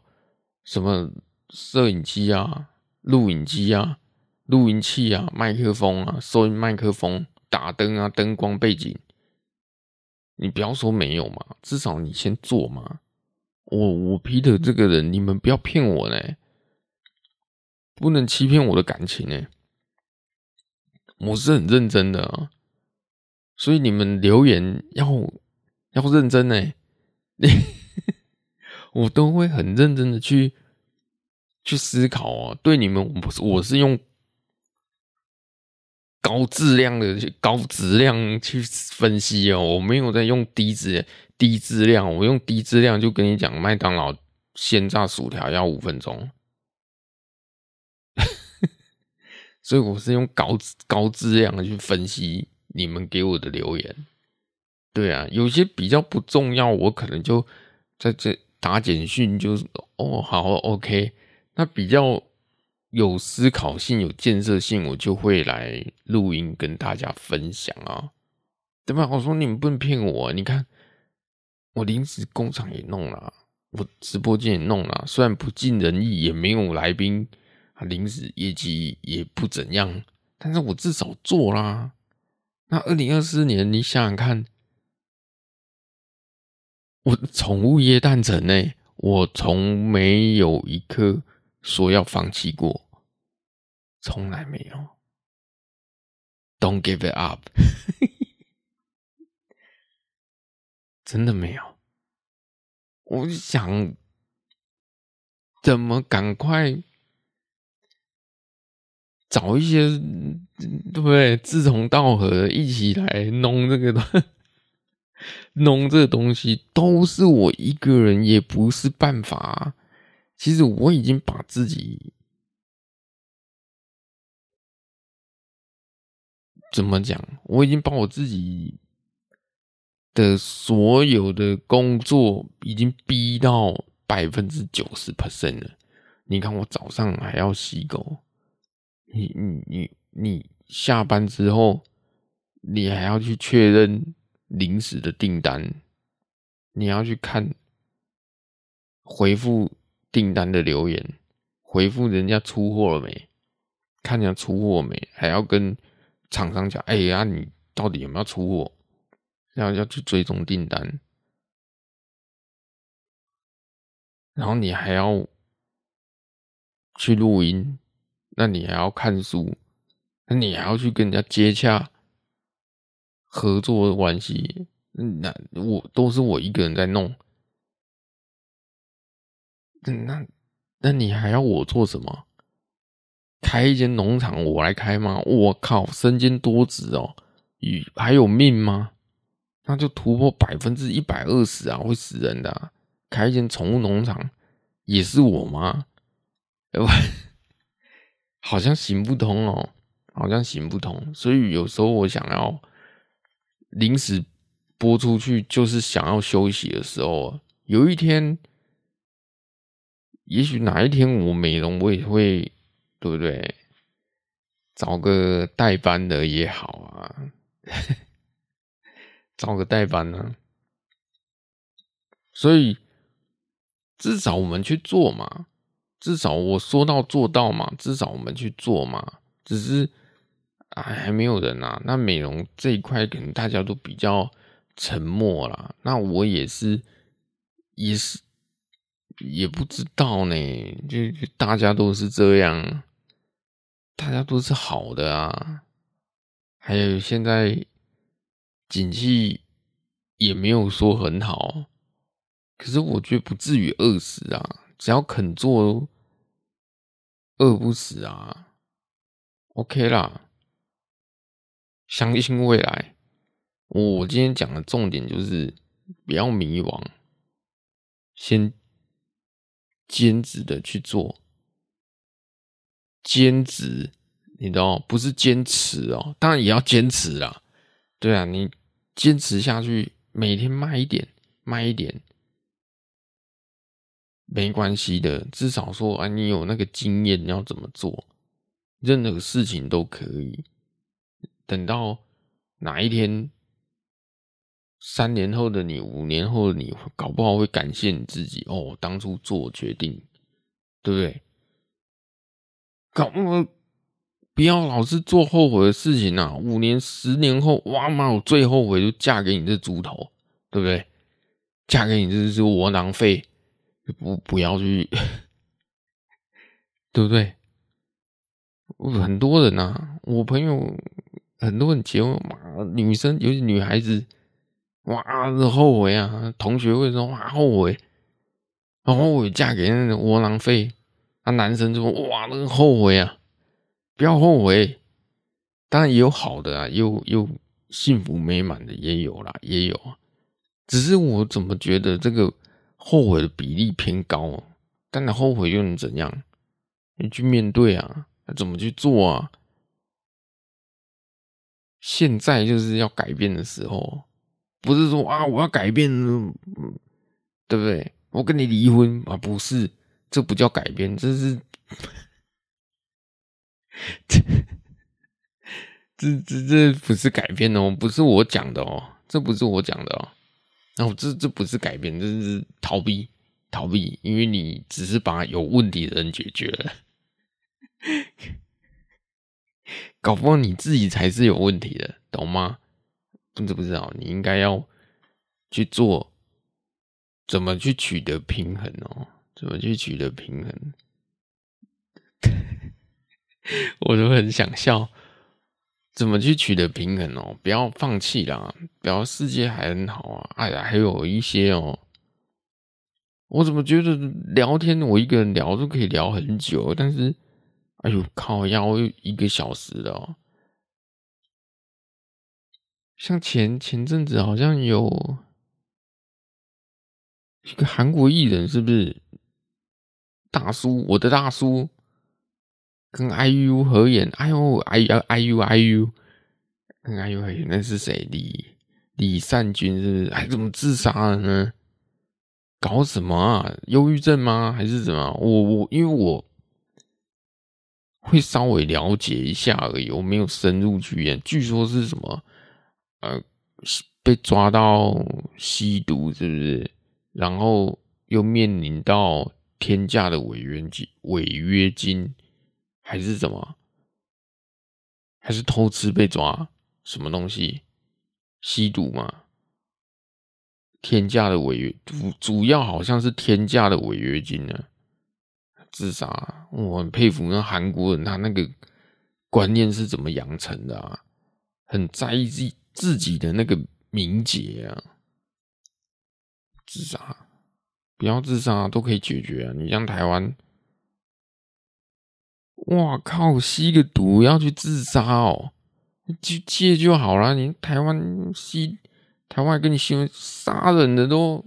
什么摄影机啊、录影机啊、录音器啊、麦克风啊、收音麦克风、打灯啊、灯光背景，你不要说没有嘛，至少你先做嘛。我我 Peter 这个人，你们不要骗我呢，不能欺骗我的感情呢。我是很认真的啊，所以你们留言要要认真呢，我都会很认真的去去思考啊。对你们，我不是我是用高质量的、高质量去分析哦，我没有在用低质低质量，我用低质量就跟你讲，麦当劳鲜榨薯条要五分钟。所以我是用高高质量的去分析你们给我的留言，对啊，有些比较不重要，我可能就在这打简讯，就是哦好 OK，那比较有思考性、有建设性，我就会来录音跟大家分享啊，对吧？我说你们不能骗我，你看我临时工厂也弄了，我直播间也弄了，虽然不尽人意，也没有来宾。啊，临时业绩也不怎样，但是我至少做啦。那二零二四年，你想想看，我宠物业诞城呢，我从没有一刻说要放弃过，从来没有。Don't give it up，真的没有。我想怎么赶快。找一些对不对？志同道合一起来弄这个东，弄这东西都是我一个人也不是办法。其实我已经把自己怎么讲？我已经把我自己的所有的工作已经逼到百分之九十 percent 了。你看，我早上还要洗狗。你你你你下班之后，你还要去确认临时的订单，你要去看回复订单的留言，回复人家出货了没？看人家出货没？还要跟厂商讲，哎呀，你到底有没有出货？要要去追踪订单，然后你还要去录音，那你还要看书，那你还要去跟人家接洽合作的关系，那我都是我一个人在弄，那那你还要我做什么？开一间农场我来开吗？我靠，身兼多职哦，与还有命吗？那就突破百分之一百二十啊，会死人的。开一间宠物农场也是我吗？好像行不通哦，好像行不通。所以有时候我想要临时播出去，就是想要休息的时候。有一天，也许哪一天我美容，我也会。对不对？找个代班的也好啊，找个代班呢、啊。所以至少我们去做嘛，至少我说到做到嘛，至少我们去做嘛。只是哎，还没有人啊。那美容这一块可能大家都比较沉默啦。那我也是，也是也不知道呢。就，就大家都是这样。大家都是好的啊，还有现在景气也没有说很好，可是我觉得不至于饿死啊，只要肯做，饿不死啊，OK 啦，相信未来。我今天讲的重点就是不要迷惘，先坚持的去做。坚持，你知道不是坚持哦，当然也要坚持啦。对啊，你坚持下去，每天卖一点，卖一点，没关系的。至少说啊，你有那个经验，你要怎么做，任何事情都可以。等到哪一天，三年后的你，五年后的你，搞不好会感谢你自己哦，当初做决定，对不对？搞么不要老是做后悔的事情啊！五年、十年后，哇妈，我最后悔就嫁给你这猪头，对不对？嫁给你这是窝囊废，不不要去，对不对？很多人啊，我朋友很多人结婚嘛，女生尤其女孩子，哇，后悔啊！同学会说哇，后悔，后悔嫁给那个窝囊废。那、啊、男生就说：“哇，那个后悔啊，不要后悔。当然也有好的啊，又又幸福美满的也有啦，也有啊。只是我怎么觉得这个后悔的比例偏高？但你后悔又能怎样？你去面对啊，那怎么去做啊？现在就是要改变的时候，不是说啊，我要改变，对不对？我跟你离婚啊，不是。”这不叫改变，这是 这这这这不是改变哦，不是我讲的哦，这不是我讲的哦，然后这这不是改变，这是逃避逃避，因为你只是把有问题的人解决了，搞不好你自己才是有问题的，懂吗？不知不知道，你应该要去做，怎么去取得平衡哦。怎么去取得平衡？我都很想笑。怎么去取得平衡哦？不要放弃啦！不要世界还很好啊！哎呀，还有一些哦。我怎么觉得聊天我一个人聊都可以聊很久？但是，哎呦靠，要一个小时的哦。像前前阵子好像有一个韩国艺人，是不是？大叔，我的大叔跟 IU 合演，哎呦，IU IU IU 跟 IU 合演，那是谁？李李善均是不是？哎，怎么自杀了呢？搞什么啊？忧郁症吗？还是什么？我我因为我会稍微了解一下而已，我没有深入去演。据说是什么？呃，被抓到吸毒，是不是？然后又面临到。天价的违约金，违约金还是怎么？还是偷吃被抓？什么东西？吸毒吗？天价的违约，主主要好像是天价的违约金呢。自杀，我很佩服那韩国人，他那个观念是怎么养成的啊？很在意自己自己的那个名节啊。自杀，不要自杀啊都可以解决啊。你像台湾，哇靠，吸个毒要去自杀哦，去戒就好了。你台湾吸。台湾跟你新闻杀人的都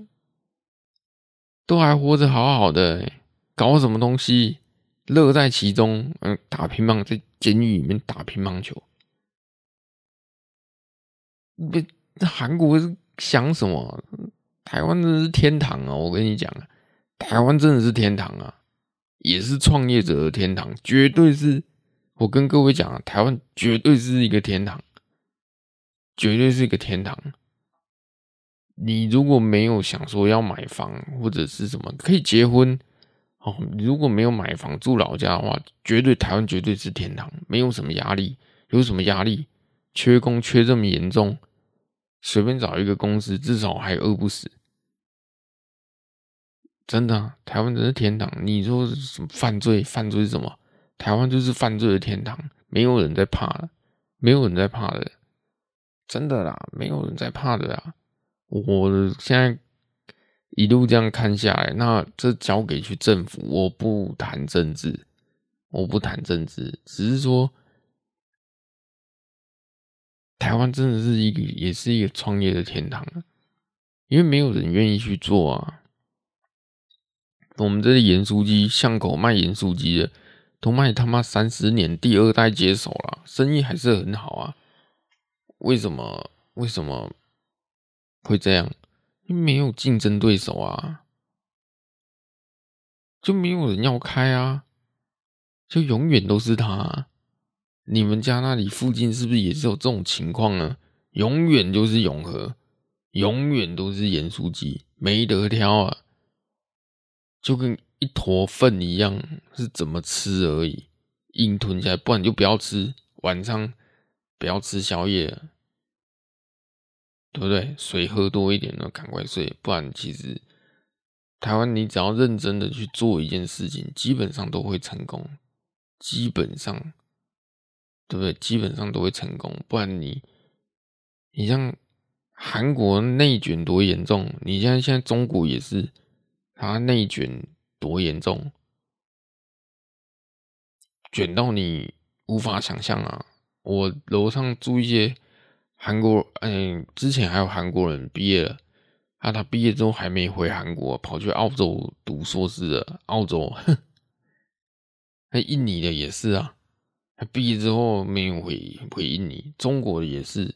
都还活着好好的，搞什么东西？乐在其中，嗯，打乒乓在监狱里面打乒乓球。别，韩国是想什么？台湾真的是天堂啊！我跟你讲啊，台湾真的是天堂啊，也是创业者的天堂，绝对是。我跟各位讲啊，台湾绝对是一个天堂，绝对是一个天堂。你如果没有想说要买房或者是什么，可以结婚哦。如果没有买房住老家的话，绝对台湾绝对是天堂，没有什么压力。有什么压力？缺工缺这么严重，随便找一个公司，至少还饿不死。真的啊，台湾真是天堂。你说什么犯罪？犯罪是什么？台湾就是犯罪的天堂，没有人在怕的，没有人在怕的，真的啦，没有人在怕的啦。我现在一路这样看下来，那这交给去政府，我不谈政治，我不谈政治，只是说台湾真的是一个，也是一个创业的天堂，因为没有人愿意去做啊。我们这里盐酥鸡巷口卖盐酥鸡的，都卖他妈三十年，第二代接手了，生意还是很好啊。为什么？为什么？会这样，没有竞争对手啊，就没有人要开啊，就永远都是他。你们家那里附近是不是也是有这种情况呢？永远就是永和，永远都是盐酥鸡，没得挑啊，就跟一坨粪一样，是怎么吃而已，硬吞下来，不然就不要吃，晚上不要吃宵夜。对不对？水喝多一点呢，赶快睡，不然其实台湾你只要认真的去做一件事情，基本上都会成功，基本上，对不对？基本上都会成功，不然你你像韩国内卷多严重，你像现在中国也是，它内卷多严重，卷到你无法想象啊！我楼上住一些。韩国，嗯，之前还有韩国人毕业了，啊，他毕业之后还没回韩国，跑去澳洲读硕士了。澳洲，哼，那印尼的也是啊，他毕业之后没有回回印尼。中国的也是，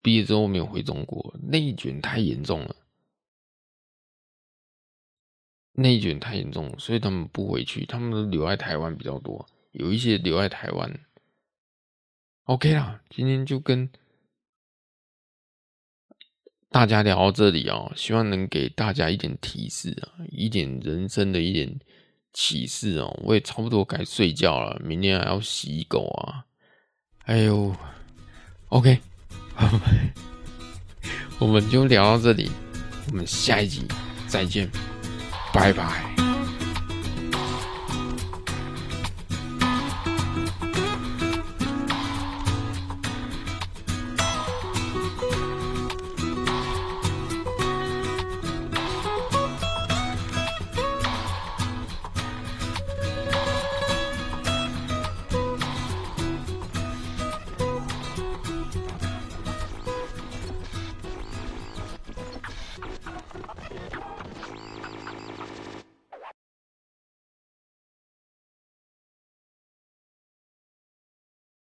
毕业之后没有回中国，内卷太严重了，内卷太严重，所以他们不回去，他们都留在台湾比较多，有一些留在台湾。OK 啦，今天就跟。大家聊到这里啊，希望能给大家一点提示啊，一点人生的一点启示哦。我也差不多该睡觉了，明天还要洗狗啊。哎呦，OK，我们就聊到这里，我们下一集再见，Bye bye.